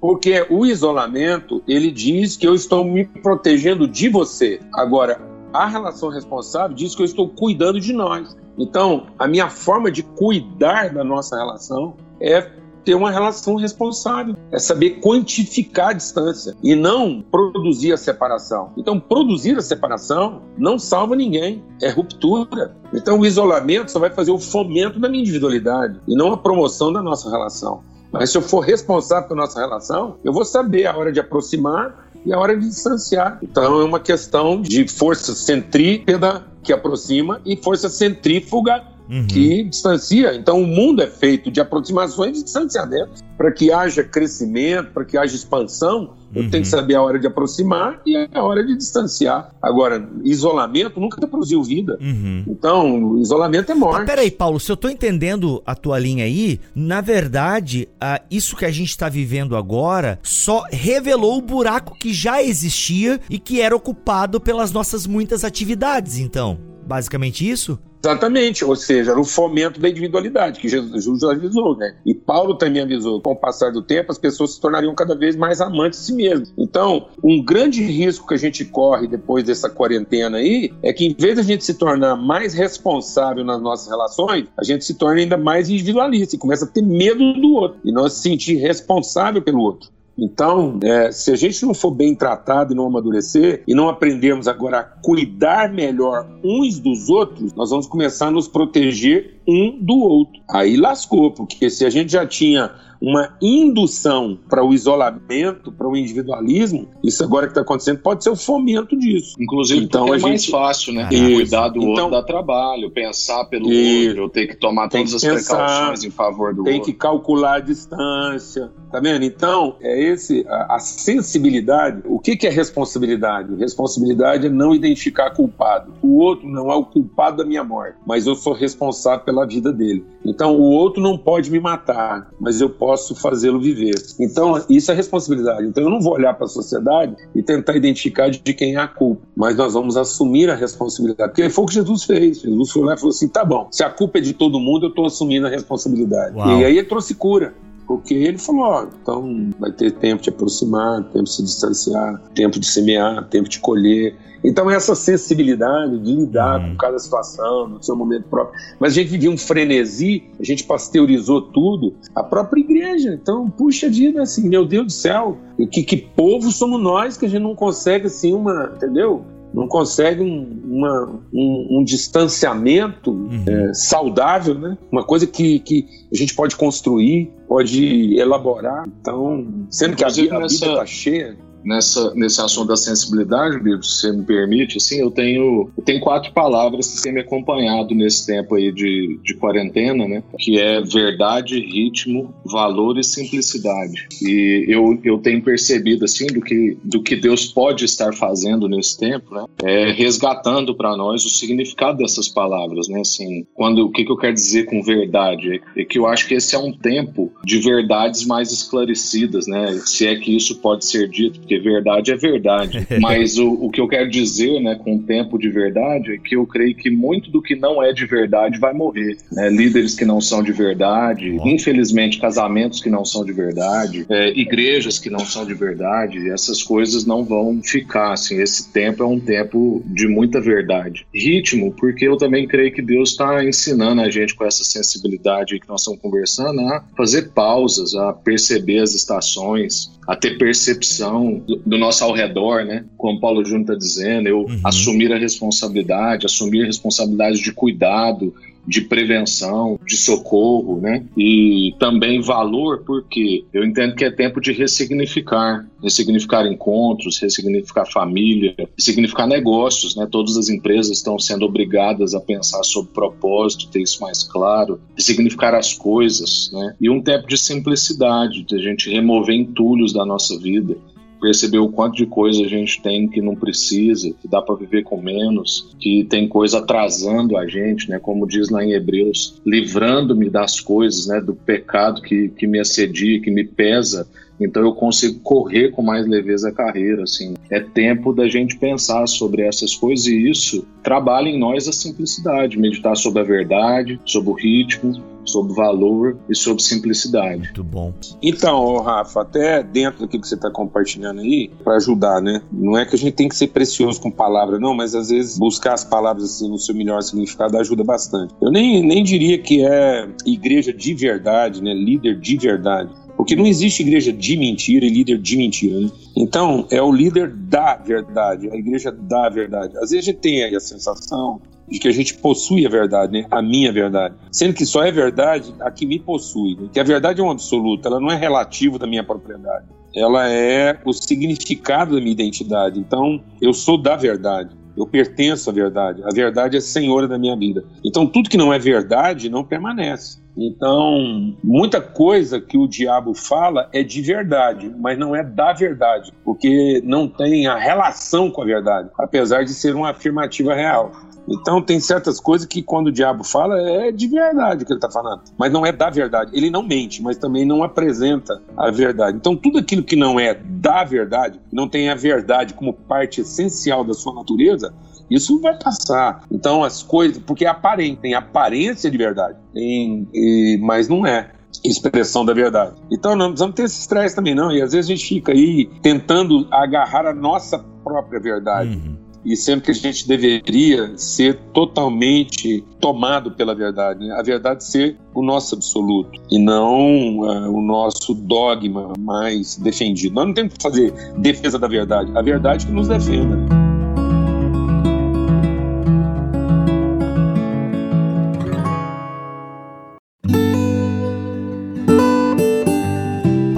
Porque o isolamento, ele diz que eu estou me protegendo de você. Agora, a relação responsável diz que eu estou cuidando de nós. Então, a minha forma de cuidar da nossa relação é ter uma relação responsável, é saber quantificar a distância e não produzir a separação. Então, produzir a separação não salva ninguém, é ruptura. Então, o isolamento só vai fazer o fomento da minha individualidade e não a promoção da nossa relação. Mas se eu for responsável pela nossa relação, eu vou saber a hora de aproximar e a hora de distanciar. Então é uma questão de força centrípeda que aproxima e força centrífuga uhum. que distancia. Então, o mundo é feito de aproximações e distanciamentos. Para que haja crescimento, para que haja expansão, eu tenho que uhum. saber a hora de aproximar e a hora de distanciar. Agora, isolamento nunca produziu vida. Uhum. Então, isolamento é morte. Mas peraí, Paulo, se eu tô entendendo a tua linha aí, na verdade, isso que a gente está vivendo agora só revelou o buraco que já existia e que era ocupado pelas nossas muitas atividades, então. Basicamente isso? Exatamente, ou seja, o fomento da individualidade, que Jesus avisou, né? E Paulo também avisou, com o passar do tempo, as pessoas se tornariam cada vez mais amantes de si mesmas. Então, um grande risco que a gente corre depois dessa quarentena aí é que, em vez de a gente se tornar mais responsável nas nossas relações, a gente se torna ainda mais individualista e começa a ter medo do outro e não se sentir responsável pelo outro. Então, é, se a gente não for bem tratado e não amadurecer, e não aprendermos agora a cuidar melhor uns dos outros, nós vamos começar a nos proteger um do outro. Aí lascou, porque se a gente já tinha uma indução para o isolamento, para o individualisismo, isso agora que está acontecendo pode ser o fomento disso. Inclusive, então é gente... mais fácil, né? Isso. Cuidar do então, outro dá trabalho, pensar pelo isso. outro, ter que tomar todas que as pensar, precauções em favor do tem outro. Tem que calcular a distância, tá vendo? Então, é esse, a, a sensibilidade. O que, que é responsabilidade? Responsabilidade é não identificar culpado. O outro não é o culpado da minha morte, mas eu sou responsável pela vida dele. Então, o outro não pode me matar, mas eu posso fazê-lo viver. Então, isso é responsabilidade. Então, eu não vou olhar para a sociedade e tentar identificar de quem é a culpa, mas nós vamos assumir a responsabilidade. Porque foi o que Jesus fez. Jesus foi lá e falou assim: tá bom, se a culpa é de todo mundo, eu estou assumindo a responsabilidade. Uau. E aí ele trouxe cura. Porque ele falou, ó, então vai ter tempo de aproximar, tempo de se distanciar, tempo de semear, tempo de colher. Então, essa sensibilidade de lidar uhum. com cada situação, no seu momento próprio. Mas a gente vivia um frenesi, a gente pasteurizou tudo, a própria igreja. Então, puxa vida, assim, meu Deus do céu, que, que povo somos nós que a gente não consegue, assim, uma, entendeu? Não consegue um, uma, um, um distanciamento uhum. é, saudável, né? Uma coisa que, que a gente pode construir, pode elaborar. Então, sendo que a, a vida está cheia nessa, nesse assunto da sensibilidade, Bibo, se você me permite, assim, eu tenho, eu tenho quatro palavras que têm me acompanhado nesse tempo aí de, de quarentena, né? Que é verdade, ritmo, valor e simplicidade. E eu, eu tenho percebido, assim, do que, do que Deus pode estar fazendo nesse tempo, né? É resgatando para nós o significado dessas palavras, né? Assim, quando, o que, que eu quero dizer com verdade? É, que eu acho que esse é um tempo de verdades mais esclarecidas, né? Se é que isso pode ser dito, porque verdade é verdade. Mas o, o que eu quero dizer, né, com o tempo de verdade, é que eu creio que muito do que não é de verdade vai morrer. Né? Líderes que não são de verdade, infelizmente casamentos que não são de verdade, é, igrejas que não são de verdade, essas coisas não vão ficar. Assim, esse tempo é um tempo de muita verdade. Ritmo, porque eu também creio que Deus está ensinando a gente com essa sensibilidade que nós estamos conversando a fazer pausas, a perceber as estações, a ter percepção do, do nosso ao redor, né? Como Paulo Júnior está dizendo, eu uhum. assumir a responsabilidade, assumir a responsabilidade de cuidado, de prevenção, de socorro, né? E também valor, porque eu entendo que é tempo de ressignificar, ressignificar encontros, ressignificar família, ressignificar negócios, né? Todas as empresas estão sendo obrigadas a pensar sobre propósito, ter isso mais claro, ressignificar as coisas, né? E um tempo de simplicidade, de a gente remover entulhos da nossa vida, perceber o quanto de coisa a gente tem que não precisa, que dá para viver com menos, que tem coisa atrasando a gente, né? Como diz lá em Hebreus, livrando-me das coisas, né? Do pecado que, que me assedia, que me pesa. Então eu consigo correr com mais leveza a carreira, assim. É tempo da gente pensar sobre essas coisas e isso trabalha em nós a simplicidade, meditar sobre a verdade, sobre o ritmo, sobre valor e sobre simplicidade. Muito bom. Então, Rafa, até dentro do que você está compartilhando aí, para ajudar, né? Não é que a gente tem que ser precioso com palavras, não, mas às vezes buscar as palavras assim no seu melhor significado ajuda bastante. Eu nem, nem diria que é igreja de verdade, né? Líder de verdade. Porque não existe igreja de mentira e líder de mentira. Né? Então, é o líder da verdade, a igreja da verdade. Às vezes a gente tem aí a sensação de que a gente possui a verdade, né? a minha verdade. Sendo que só é verdade a que me possui. Né? Que a verdade é um absoluto, ela não é relativo da minha propriedade. Ela é o significado da minha identidade. Então, eu sou da verdade. Eu pertenço à verdade. A verdade é senhora da minha vida. Então, tudo que não é verdade não permanece. Então, muita coisa que o diabo fala é de verdade, mas não é da verdade, porque não tem a relação com a verdade, apesar de ser uma afirmativa real. Então tem certas coisas que quando o diabo fala é de verdade que ele está falando, mas não é da verdade. Ele não mente, mas também não apresenta a verdade. Então tudo aquilo que não é da verdade, não tem a verdade como parte essencial da sua natureza, isso vai passar. Então as coisas, porque é aparente, tem aparência de verdade, tem, e, mas não é expressão da verdade. Então não precisamos ter esse estresse também não, e às vezes a gente fica aí tentando agarrar a nossa própria verdade. Uhum e sendo que a gente deveria ser totalmente tomado pela verdade, né? a verdade ser o nosso absoluto e não uh, o nosso dogma mais defendido. Nós não temos que fazer defesa da verdade, a verdade que nos defenda.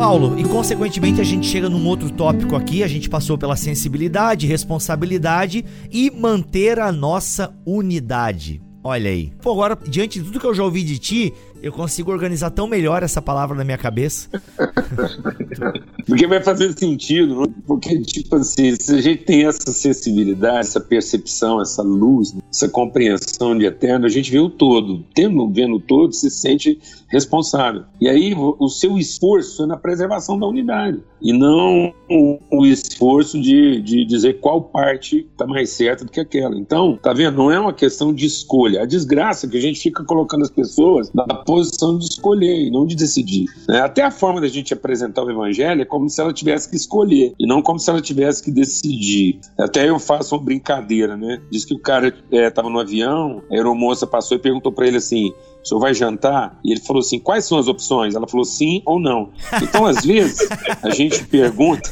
Paulo, e consequentemente a gente chega num outro tópico aqui, a gente passou pela sensibilidade, responsabilidade e manter a nossa unidade. Olha aí. Pô, agora, diante de tudo que eu já ouvi de ti, eu consigo organizar tão melhor essa palavra na minha cabeça. Porque vai fazer sentido, né? porque, tipo assim, se a gente tem essa sensibilidade, essa percepção, essa luz, essa compreensão de eterno, a gente vê o todo. Tendo, vendo o todo, se sente responsável. E aí, o seu esforço é na preservação da unidade, e não o, esforço de, de dizer qual parte está mais certa do que aquela. Então, tá vendo? Não é uma questão de escolha. A desgraça que a gente fica colocando as pessoas na posição de escolher e não de decidir. Né? Até a forma da gente apresentar o evangelho é como se ela tivesse que escolher e não como se ela tivesse que decidir. Até eu faço uma brincadeira, né? Diz que o cara estava é, no avião, a aeromoça passou e perguntou para ele assim: o senhor vai jantar? E ele falou assim: quais são as opções? Ela falou sim ou não. Então, às vezes, a gente pergunta.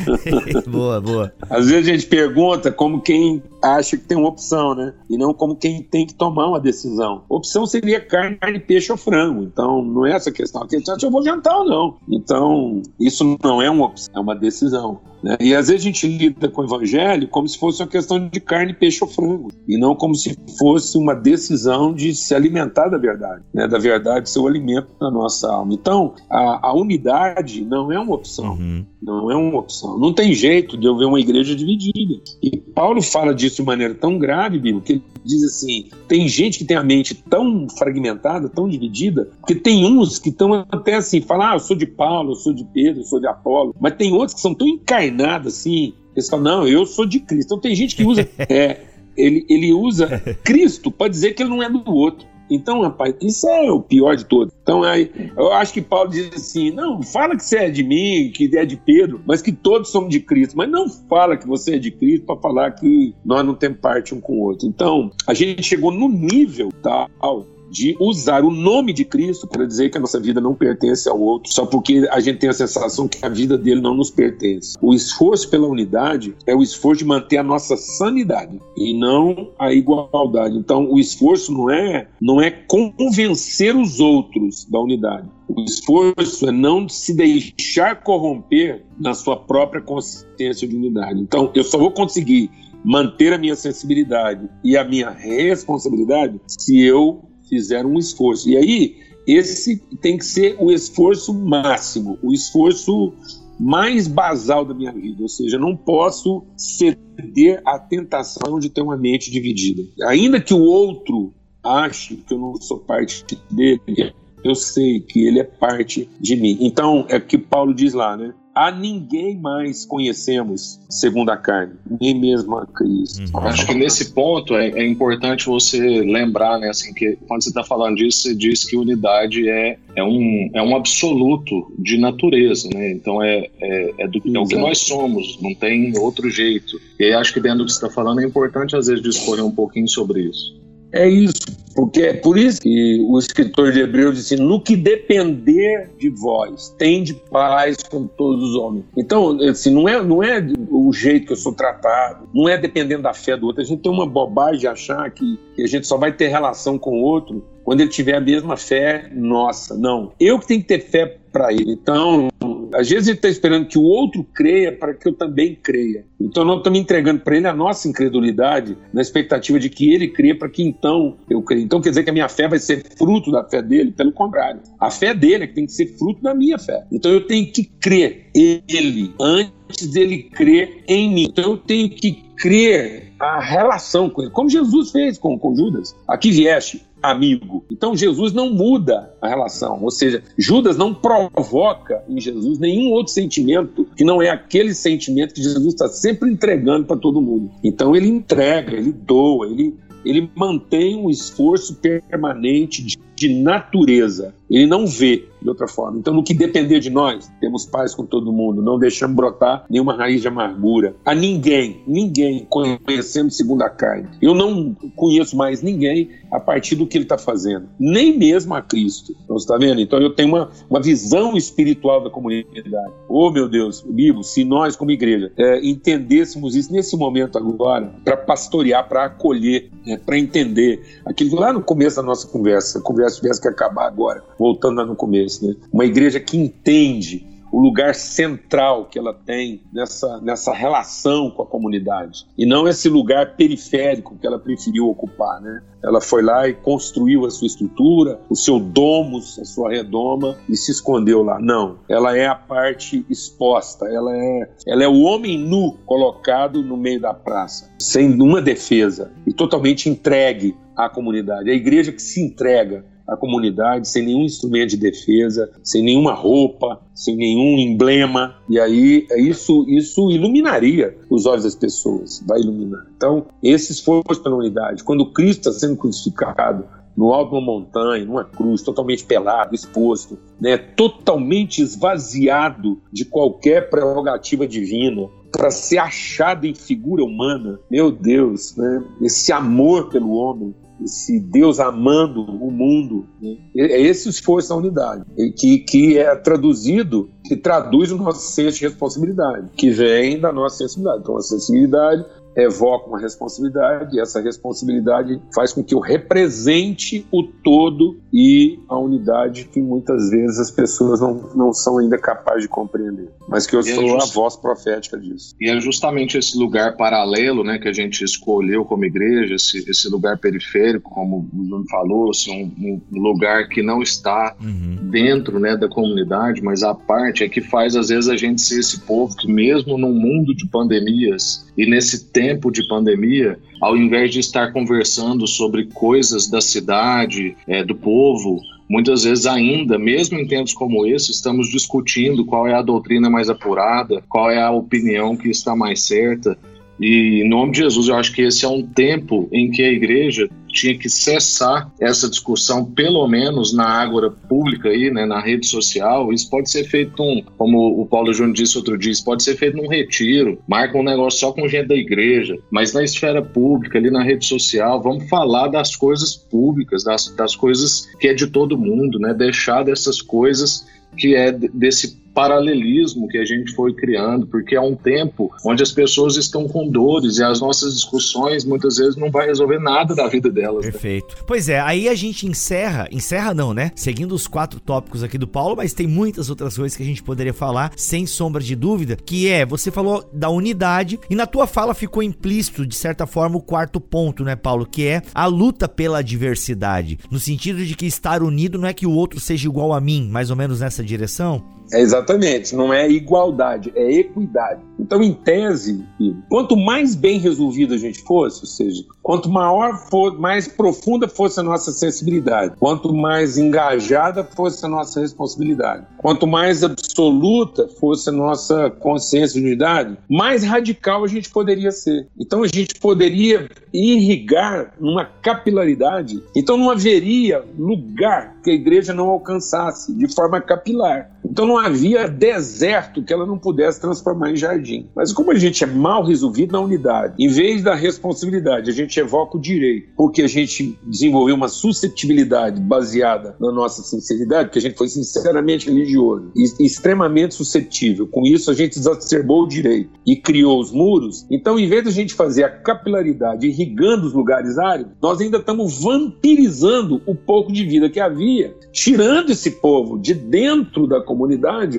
boa, boa. Às vezes a gente pergunta como quem acha que tem uma opção, né? E não como quem tem que tomar uma decisão. Opção seria carne, peixe ou frango. Então, não é essa a questão. A questão é se eu vou jantar ou não. Então, isso não é uma opção, é uma decisão. Né? E às vezes a gente lida com o evangelho como se fosse uma questão de carne, peixe ou frango, e não como se fosse uma decisão de se alimentar da verdade, né? da verdade ser o alimento da nossa alma. Então, a, a unidade não é uma opção. Uhum. Não é uma opção. Não tem jeito de eu ver uma igreja dividida. E Paulo fala disso de maneira tão grave, Bíblia, que ele diz assim: tem gente que tem a mente tão fragmentada, tão dividida, que tem uns que estão até assim, falam, ah, eu sou de Paulo, eu sou de Pedro, eu sou de Apolo, mas tem outros que são tão encarnados assim, eles falam, não, eu sou de Cristo. Então tem gente que usa. é, ele, ele usa Cristo para dizer que ele não é do outro. Então, rapaz, isso é o pior de todos. Então, aí, eu acho que Paulo diz assim: não, fala que você é de mim, que é de Pedro, mas que todos somos de Cristo. Mas não fala que você é de Cristo para falar que nós não temos parte um com o outro. Então, a gente chegou no nível tal de usar o nome de Cristo para dizer que a nossa vida não pertence ao outro, só porque a gente tem a sensação que a vida dele não nos pertence. O esforço pela unidade é o esforço de manter a nossa sanidade e não a igualdade. Então, o esforço não é não é convencer os outros da unidade. O esforço é não se deixar corromper na sua própria consciência de unidade. Então, eu só vou conseguir manter a minha sensibilidade e a minha responsabilidade se eu fizeram um esforço. E aí, esse tem que ser o esforço máximo, o esforço mais basal da minha vida. Ou seja, não posso ceder à tentação de ter uma mente dividida. Ainda que o outro ache que eu não sou parte dele, eu sei que ele é parte de mim. Então, é o que Paulo diz lá, né? a ninguém mais conhecemos segundo a carne, nem mesmo a Cristo. Uhum. Acho que nesse ponto é, é, importante você lembrar, né, assim, que quando você está falando disso, você diz que unidade é, é, um, é um absoluto de natureza, né? Então é, é, é, do, é o que nós somos, não tem outro jeito. E acho que dentro do que você está falando é importante às vezes discorrer um pouquinho sobre isso. É isso, porque é por isso que o escritor de Hebreus disse: no que depender de vós, tende paz com todos os homens. Então, assim, não é, não é o jeito que eu sou tratado, não é dependendo da fé do outro. A gente tem uma bobagem de achar que, que a gente só vai ter relação com o outro quando ele tiver a mesma fé nossa. Não. Eu que tenho que ter fé para ele. Então, às vezes ele está esperando que o outro creia para que eu também creia. Então nós estamos entregando para ele a nossa incredulidade na expectativa de que ele crê para que então eu creia. Então quer dizer que a minha fé vai ser fruto da fé dele? Pelo contrário. A fé dele é que tem que ser fruto da minha fé. Então eu tenho que crer ele antes dele crer em mim. Então eu tenho que crer a relação com ele, como Jesus fez com, com Judas. Aqui vieste, amigo. Então Jesus não muda a relação, ou seja, Judas não provoca em Jesus nenhum outro sentimento que não é aquele sentimento que Jesus está sempre entregando para todo mundo. Então ele entrega, ele doa, ele, ele mantém um esforço permanente de, de natureza. Ele não vê de outra forma. Então, no que depender de nós, temos paz com todo mundo, não deixamos brotar nenhuma raiz de amargura. A ninguém, ninguém conhecendo segundo a carne. Eu não conheço mais ninguém a partir do que ele está fazendo, nem mesmo a Cristo. Então, você está vendo? Então, eu tenho uma, uma visão espiritual da comunidade. Oh, meu Deus, vivo, se nós, como igreja, é, entendêssemos isso nesse momento agora, para pastorear, para acolher, né, para entender aquilo lá no começo da nossa conversa, a conversa tivesse que acabar agora, voltando lá no começo, né? Uma igreja que entende o lugar central que ela tem nessa, nessa relação com a comunidade. E não esse lugar periférico que ela preferiu ocupar. Né? Ela foi lá e construiu a sua estrutura, o seu domus, a sua redoma e se escondeu lá. Não, ela é a parte exposta, ela é, ela é o homem nu colocado no meio da praça, sem nenhuma defesa e totalmente entregue à comunidade. A igreja que se entrega a comunidade sem nenhum instrumento de defesa, sem nenhuma roupa, sem nenhum emblema. E aí é isso isso iluminaria os olhos das pessoas, vai iluminar. Então, esse esforço pela unidade, quando Cristo está sendo crucificado no alto de uma montanha, numa cruz, totalmente pelado, exposto, né, totalmente esvaziado de qualquer prerrogativa divina, para ser achado em figura humana, meu Deus, né, esse amor pelo homem, esse Deus amando o mundo. Né? É esse esforço da unidade, que, que é traduzido, que traduz o nosso senso de responsabilidade, que vem da nossa sensibilidade. Então, a sensibilidade evoca uma responsabilidade e essa responsabilidade faz com que eu represente o todo e a unidade que muitas vezes as pessoas não, não são ainda capazes de compreender, mas que eu e é sou é just... a voz profética disso. E é justamente esse lugar paralelo né, que a gente escolheu como igreja, esse, esse lugar periférico, como o Júnior falou, assim, um, um, lugar que não está uhum. dentro né, da comunidade, mas a parte é que faz às vezes a gente ser esse povo que mesmo num mundo de pandemias e nesse tempo tempo de pandemia, ao invés de estar conversando sobre coisas da cidade, é, do povo, muitas vezes ainda, mesmo em tempos como esse, estamos discutindo qual é a doutrina mais apurada, qual é a opinião que está mais certa. E em nome de Jesus, eu acho que esse é um tempo em que a igreja tinha que cessar essa discussão, pelo menos na ágora pública aí, né, na rede social. Isso pode ser feito um, como o Paulo Júnior disse outro dia, isso pode ser feito num retiro, marca um negócio só com gente da igreja, mas na esfera pública, ali na rede social, vamos falar das coisas públicas, das, das coisas que é de todo mundo, né? Deixar dessas coisas que é desse paralelismo que a gente foi criando, porque é um tempo onde as pessoas estão com dores e as nossas discussões muitas vezes não vai resolver nada da vida delas. Né? Perfeito. Né? Pois é, aí a gente encerra, encerra não, né? Seguindo os quatro tópicos aqui do Paulo, mas tem muitas outras coisas que a gente poderia falar, sem sombra de dúvida, que é, você falou da unidade e na tua fala ficou implícito, de certa forma, o quarto ponto, né, Paulo, que é a luta pela diversidade, no sentido de que estar unido não é que o outro seja igual a mim, mais ou menos nessa direção? É exatamente, não é igualdade, é equidade. Então, em tese, quanto mais bem resolvido a gente fosse, ou seja, quanto maior for, mais profunda fosse a nossa sensibilidade, quanto mais engajada fosse a nossa responsabilidade, quanto mais absoluta fosse a nossa consciência de unidade, mais radical a gente poderia ser. Então, a gente poderia irrigar numa capilaridade. Então, não haveria lugar que a igreja não alcançasse de forma capilar. Então, não havia deserto que ela não pudesse transformar em jardim. Mas como a gente é mal resolvido na unidade, em vez da responsabilidade, a gente evoca o direito, porque a gente desenvolveu uma suscetibilidade baseada na nossa sinceridade, porque a gente foi sinceramente religioso e extremamente suscetível. Com isso, a gente exacerbou o direito e criou os muros. Então, em vez de a gente fazer a capilaridade irrigando os lugares áridos, nós ainda estamos vampirizando o pouco de vida que havia, tirando esse povo de dentro da comunidade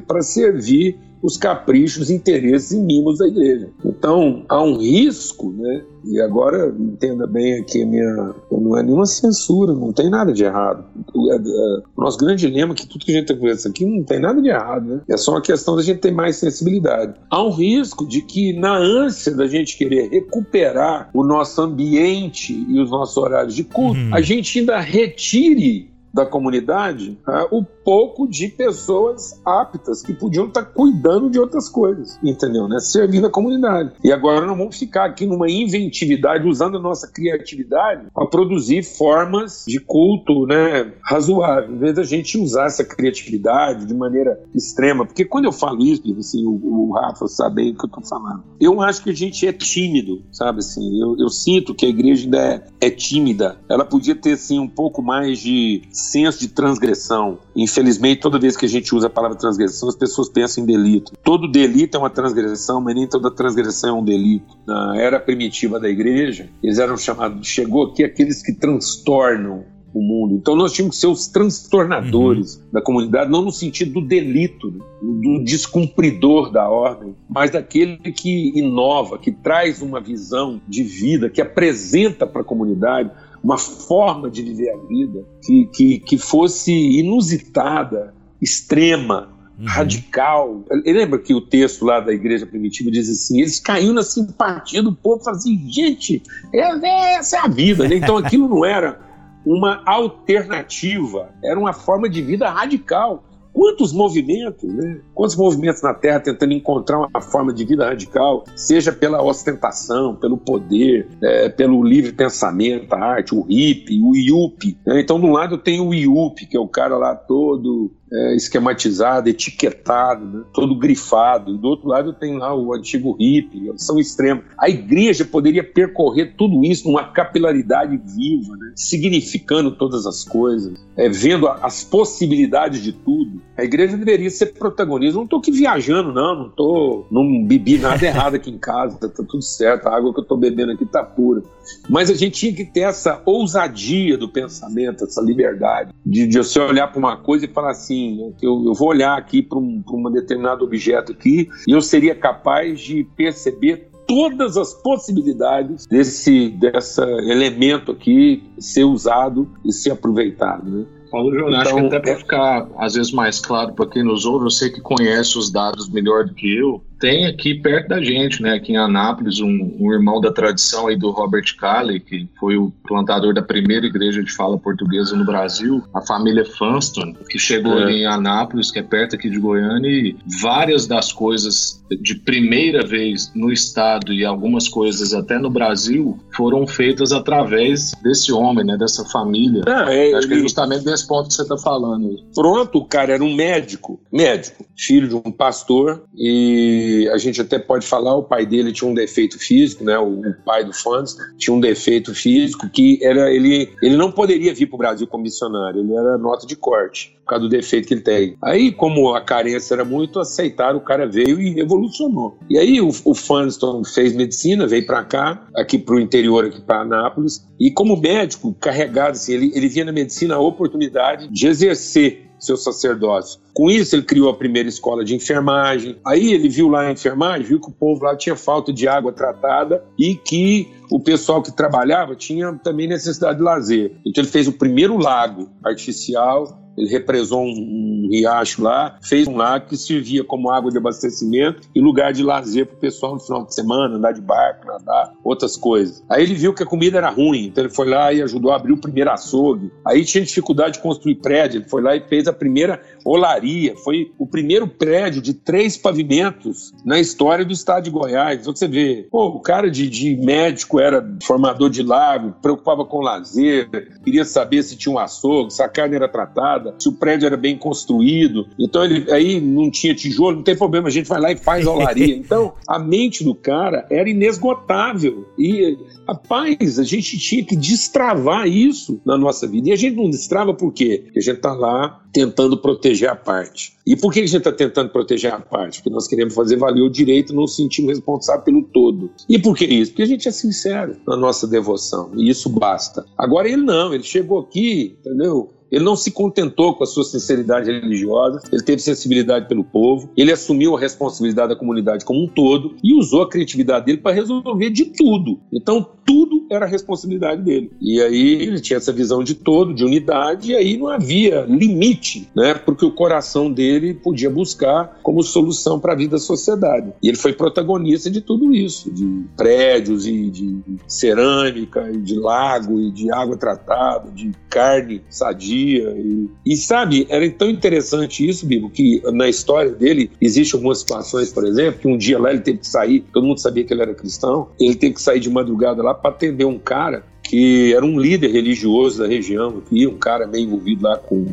para servir os caprichos, interesses e mimos da igreja. Então, há um risco, né? E agora, entenda bem aqui, minha, não é nenhuma censura, não tem nada de errado. O, é, é, o nosso grande dilema é que tudo que a gente está conversando aqui não tem nada de errado, né? É só uma questão da gente ter mais sensibilidade. Há um risco de que, na ânsia da gente querer recuperar o nosso ambiente e os nossos horários de culto, uhum. a gente ainda retire da comunidade o pouco de pessoas aptas que podiam estar cuidando de outras coisas, entendeu? Né? Servindo a comunidade. E agora não vamos ficar aqui numa inventividade, usando a nossa criatividade para produzir formas de culto né, razoável, em vez da gente usar essa criatividade de maneira extrema. Porque quando eu falo isso, assim, o, o Rafa sabe bem o que eu estou falando, eu acho que a gente é tímido, sabe? Assim, eu, eu sinto que a igreja ainda é, é tímida. Ela podia ter assim, um pouco mais de senso de transgressão. Infelizmente, toda vez que a gente usa a palavra transgressão, as pessoas pensam em delito. Todo delito é uma transgressão, mas nem toda transgressão é um delito. Na era primitiva da igreja, eles eram chamados, chegou aqui aqueles que transtornam o mundo. Então nós tínhamos que ser os transtornadores uhum. da comunidade, não no sentido do delito, né? do descumpridor da ordem, mas daquele que inova, que traz uma visão de vida, que apresenta para a comunidade uma forma de viver a vida que, que, que fosse inusitada, extrema, uhum. radical. Lembra que o texto lá da igreja primitiva diz assim: eles caíram na simpatia do povo, falaram assim, gente, é, essa é a vida. Né? Então aquilo não era uma alternativa, era uma forma de vida radical. Quantos movimentos, né? Quantos movimentos na Terra tentando encontrar uma forma de vida radical, seja pela ostentação, pelo poder, é, pelo livre pensamento, a arte, o hippie, o yuppie. Né? Então, de um lado tenho o yuppie, que é o cara lá todo é, esquematizado, etiquetado, né? todo grifado. Do outro lado tem lá o antigo hippie, são extremos. A igreja poderia percorrer tudo isso numa capilaridade viva, né? significando todas as coisas, é, vendo as possibilidades de tudo. A igreja deveria ser protagonista. Não estou aqui viajando, não, não tô, não bebi nada errado aqui em casa, tá, tá tudo certo, a água que eu estou bebendo aqui está pura. Mas a gente tinha que ter essa ousadia do pensamento, essa liberdade de, de você olhar para uma coisa e falar assim, eu, eu vou olhar aqui para um, um determinado objeto aqui e eu seria capaz de perceber todas as possibilidades desse desse elemento aqui ser usado e ser aproveitado. Né? Paulo, eu então, acho que então, até para é... ficar às vezes mais claro para quem nos ouve, eu sei que conhece os dados melhor do que eu, tem aqui perto da gente, né, aqui em Anápolis, um, um, irmão da tradição aí do Robert Calley, que foi o plantador da primeira igreja de fala portuguesa no Brasil, a família Funston, que chegou é. ali em Anápolis, que é perto aqui de Goiânia, e várias das coisas de primeira vez no estado e algumas coisas até no Brasil foram feitas através desse homem, né, dessa família. é, Acho que é justamente desse ponto que você está falando. Pronto, o cara era um médico, médico, filho de um pastor e a gente até pode falar, o pai dele tinha um defeito físico, né? O, o pai do Fans tinha um defeito físico que era ele, ele não poderia vir para o Brasil como missionário, ele era nota de corte por causa do defeito que ele tem. Aí, como a carência era muito, aceitaram, o cara veio e revolucionou. E aí o, o Funston fez medicina, veio para cá, aqui para o interior, aqui para Anápolis, e como médico, carregado, assim, ele, ele via na medicina a oportunidade de exercer seu sacerdócio. Com isso, ele criou a primeira escola de enfermagem. Aí ele viu lá a enfermagem, viu que o povo lá tinha falta de água tratada e que o pessoal que trabalhava tinha também necessidade de lazer. Então ele fez o primeiro lago artificial ele represou um, um, riacho lá, fez um lago que servia como água de abastecimento e lugar de lazer para o pessoal no final de semana, andar de barco, nadar, outras coisas. Aí ele viu que a comida era ruim, então ele foi lá e ajudou a abrir o primeiro açougue. Aí tinha dificuldade de construir prédio, ele foi lá e fez a primeira olaria. Foi o primeiro prédio de três pavimentos na história do estado de Goiás. Então você vê, pô, o cara de, de médico era formador de lago, preocupava com lazer, queria saber se tinha um açougue, se a carne era tratada se o prédio era bem construído. Então ele aí não tinha tijolo, não tem problema, a gente vai lá e faz olaria. Então a mente do cara era inesgotável. E Rapaz, a gente tinha que destravar isso na nossa vida. E a gente não destrava por quê? Porque a gente está lá tentando proteger a parte. E por que a gente está tentando proteger a parte? Porque nós queremos fazer valer o direito, não nos sentimos responsáveis pelo todo. E por que isso? Porque a gente é sincero na nossa devoção. E isso basta. Agora ele não, ele chegou aqui, entendeu? Ele não se contentou com a sua sinceridade religiosa, ele teve sensibilidade pelo povo, ele assumiu a responsabilidade da comunidade como um todo e usou a criatividade dele para resolver de tudo. Então, tudo era responsabilidade dele. E aí ele tinha essa visão de todo, de unidade, e aí não havia limite, né, porque o coração dele podia buscar como solução para a vida da sociedade. E ele foi protagonista de tudo isso, de prédios e de cerâmica, e de lago, e de água tratada, de carne sadia. E, e sabe, era tão interessante isso, Bibo, que na história dele existe algumas situações, por exemplo, que um dia lá ele teve que sair, todo mundo sabia que ele era cristão, ele teve que sair de madrugada lá para atender um cara que era um líder religioso da região, que um cara meio envolvido lá com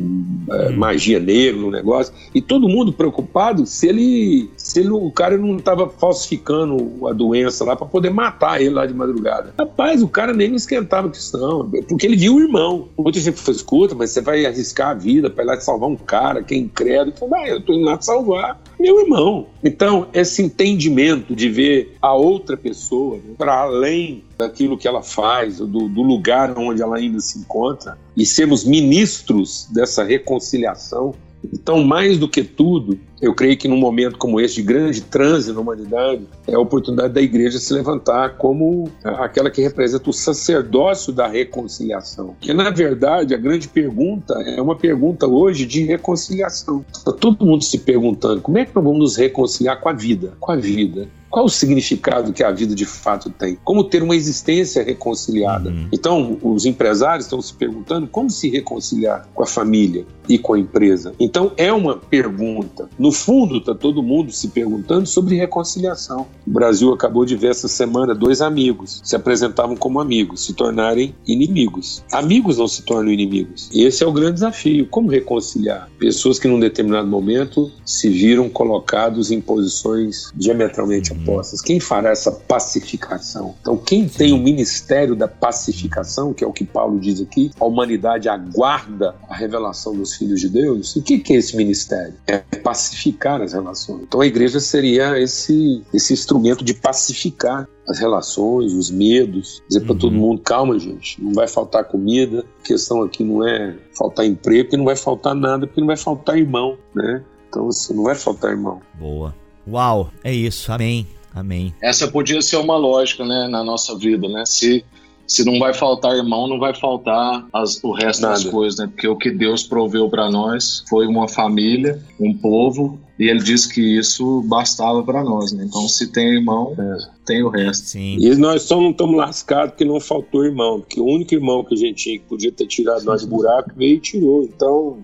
é, hum. magia negra no negócio, e todo mundo preocupado se ele, se ele, o cara não estava falsificando a doença lá para poder matar ele lá de madrugada. Rapaz, o cara nem esquentava a questão, porque ele viu o irmão. Muita gente falou, escuta, mas você vai arriscar a vida para ir lá salvar um cara que é incrédulo. Então, ah, eu tô indo lá te salvar meu irmão. Então, esse entendimento de ver a outra pessoa né, para além daquilo que ela faz, do, do, lugar onde ela ainda se encontra, e sermos ministros dessa reconciliação. Então, mais do que tudo, eu creio que num momento como esse de grande transe na humanidade, é a oportunidade da igreja se levantar como aquela que representa o sacerdócio da reconciliação. Que na verdade a grande pergunta é uma pergunta hoje de reconciliação. Está todo mundo se perguntando como é que nós vamos nos reconciliar com a vida, com a vida. Qual o significado que a vida de fato tem? Como ter uma existência reconciliada? Uhum. Então, os empresários estão se perguntando como se reconciliar com a família e com a empresa. Então, é uma pergunta. No fundo, está todo mundo se perguntando sobre reconciliação. O Brasil acabou de ver essa semana dois amigos se apresentavam como amigos, se tornarem inimigos. Amigos não se tornam inimigos. Esse é o grande desafio. Como reconciliar pessoas que, num determinado momento, se viram colocados em posições diametralmente opostas? Propostas. Quem fará essa pacificação? Então, quem tem o ministério da pacificação, que é o que Paulo diz aqui, a humanidade aguarda a revelação dos filhos de Deus. E o que, que é esse ministério? É pacificar as relações. Então, a igreja seria esse, esse instrumento de pacificar as relações, os medos, dizer uhum. para todo mundo, calma gente, não vai faltar comida, a questão aqui não é faltar emprego, porque não vai faltar nada, porque não vai faltar irmão, né? Então, assim, não vai faltar irmão. Boa. Uau, é isso. Amém. Amém. Essa podia ser uma lógica, né, na nossa vida, né? Se se não vai faltar irmão, não vai faltar as, o resto Nada. das coisas, né? Porque o que Deus proveu para nós foi uma família, um povo, e ele disse que isso bastava para nós, né? Então, se tem irmão, é. tem o resto. Sim. E nós só não estamos lascados porque não faltou irmão, porque o único irmão que a gente tinha que podia ter tirado nós de buraco veio e tirou. Então,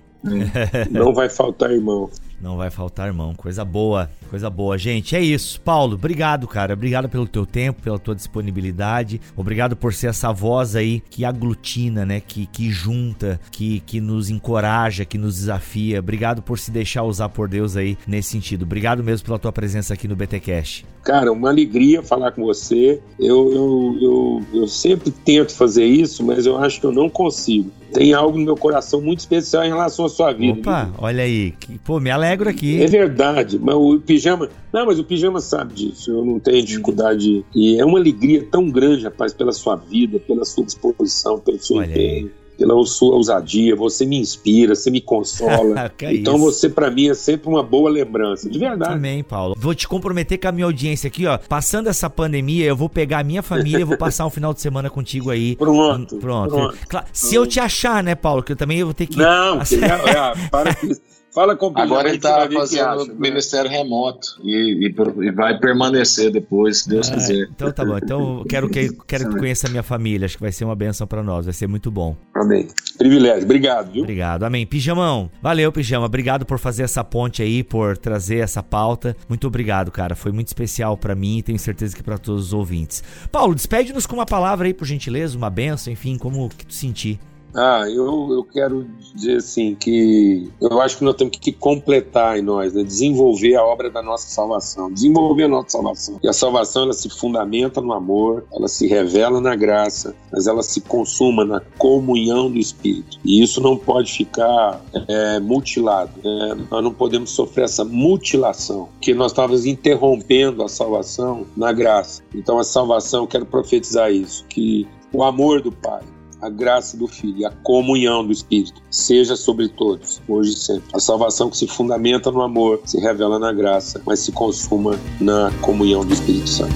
não vai faltar irmão. Não vai faltar irmão. Coisa boa, coisa boa. Gente, é isso. Paulo, obrigado, cara. Obrigado pelo teu tempo, pela tua disponibilidade. Obrigado por ser essa voz aí que aglutina, né? Que, que junta, que, que nos encoraja, que nos desafia. Obrigado por se deixar usar por Deus aí nesse sentido. Obrigado mesmo pela tua presença aqui no BTcast. Cara, uma alegria falar com você. Eu, eu, eu, eu sempre tento fazer isso, mas eu acho que eu não consigo tem algo no meu coração muito especial em relação à sua vida. Opa, olha aí. Pô, me alegro aqui. É verdade, mas o pijama. Não, mas o pijama sabe disso. Eu não tenho dificuldade. E é uma alegria tão grande, rapaz, pela sua vida, pela sua disposição, pelo seu olha empenho. Aí. pela sua ousadia, você me inspira, você me consola. então isso. você para mim é sempre uma boa lembrança, de verdade. Também, Paulo. Vou te comprometer com a minha audiência aqui, ó. Passando essa pandemia, eu vou pegar a minha família e vou passar um final de semana contigo aí. Pronto. Pronto. pronto. Claro, se eu te achar, né, Paulo, que eu também vou ter que Não, que, é, para que Fala com o Agora ele está fazendo acha, ministério né? remoto e, e, e, vai permanecer depois, se Deus ah, quiser. Então tá bom. Então quero que, quero que conheça a minha família. Acho que vai ser uma benção para nós. Vai ser muito bom. Amém. Privilégio. Obrigado, viu? Obrigado. Amém. Pijamão. Valeu, Pijama. Obrigado por fazer essa ponte aí, por trazer essa pauta. Muito obrigado, cara. Foi muito especial para mim e tenho certeza que para todos os ouvintes. Paulo, despede-nos com uma palavra aí, por gentileza, uma benção, enfim, como que tu sentir. Ah, eu, eu quero dizer assim que eu acho que nós temos que completar em nós, né? desenvolver a obra da nossa salvação, desenvolver a nossa salvação. E a salvação ela se fundamenta no amor, ela se revela na graça, mas ela se consuma na comunhão do Espírito. E isso não pode ficar é, mutilado. Né? Nós não podemos sofrer essa mutilação, que nós estávamos interrompendo a salvação na graça. Então a salvação, eu quero profetizar isso, que o amor do Pai a graça do Filho a comunhão do Espírito seja sobre todos, hoje e sempre. A salvação que se fundamenta no amor, se revela na graça, mas se consuma na comunhão do Espírito Santo.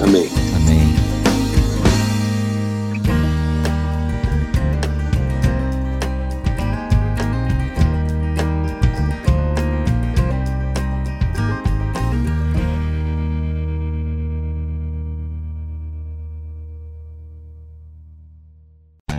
Amém.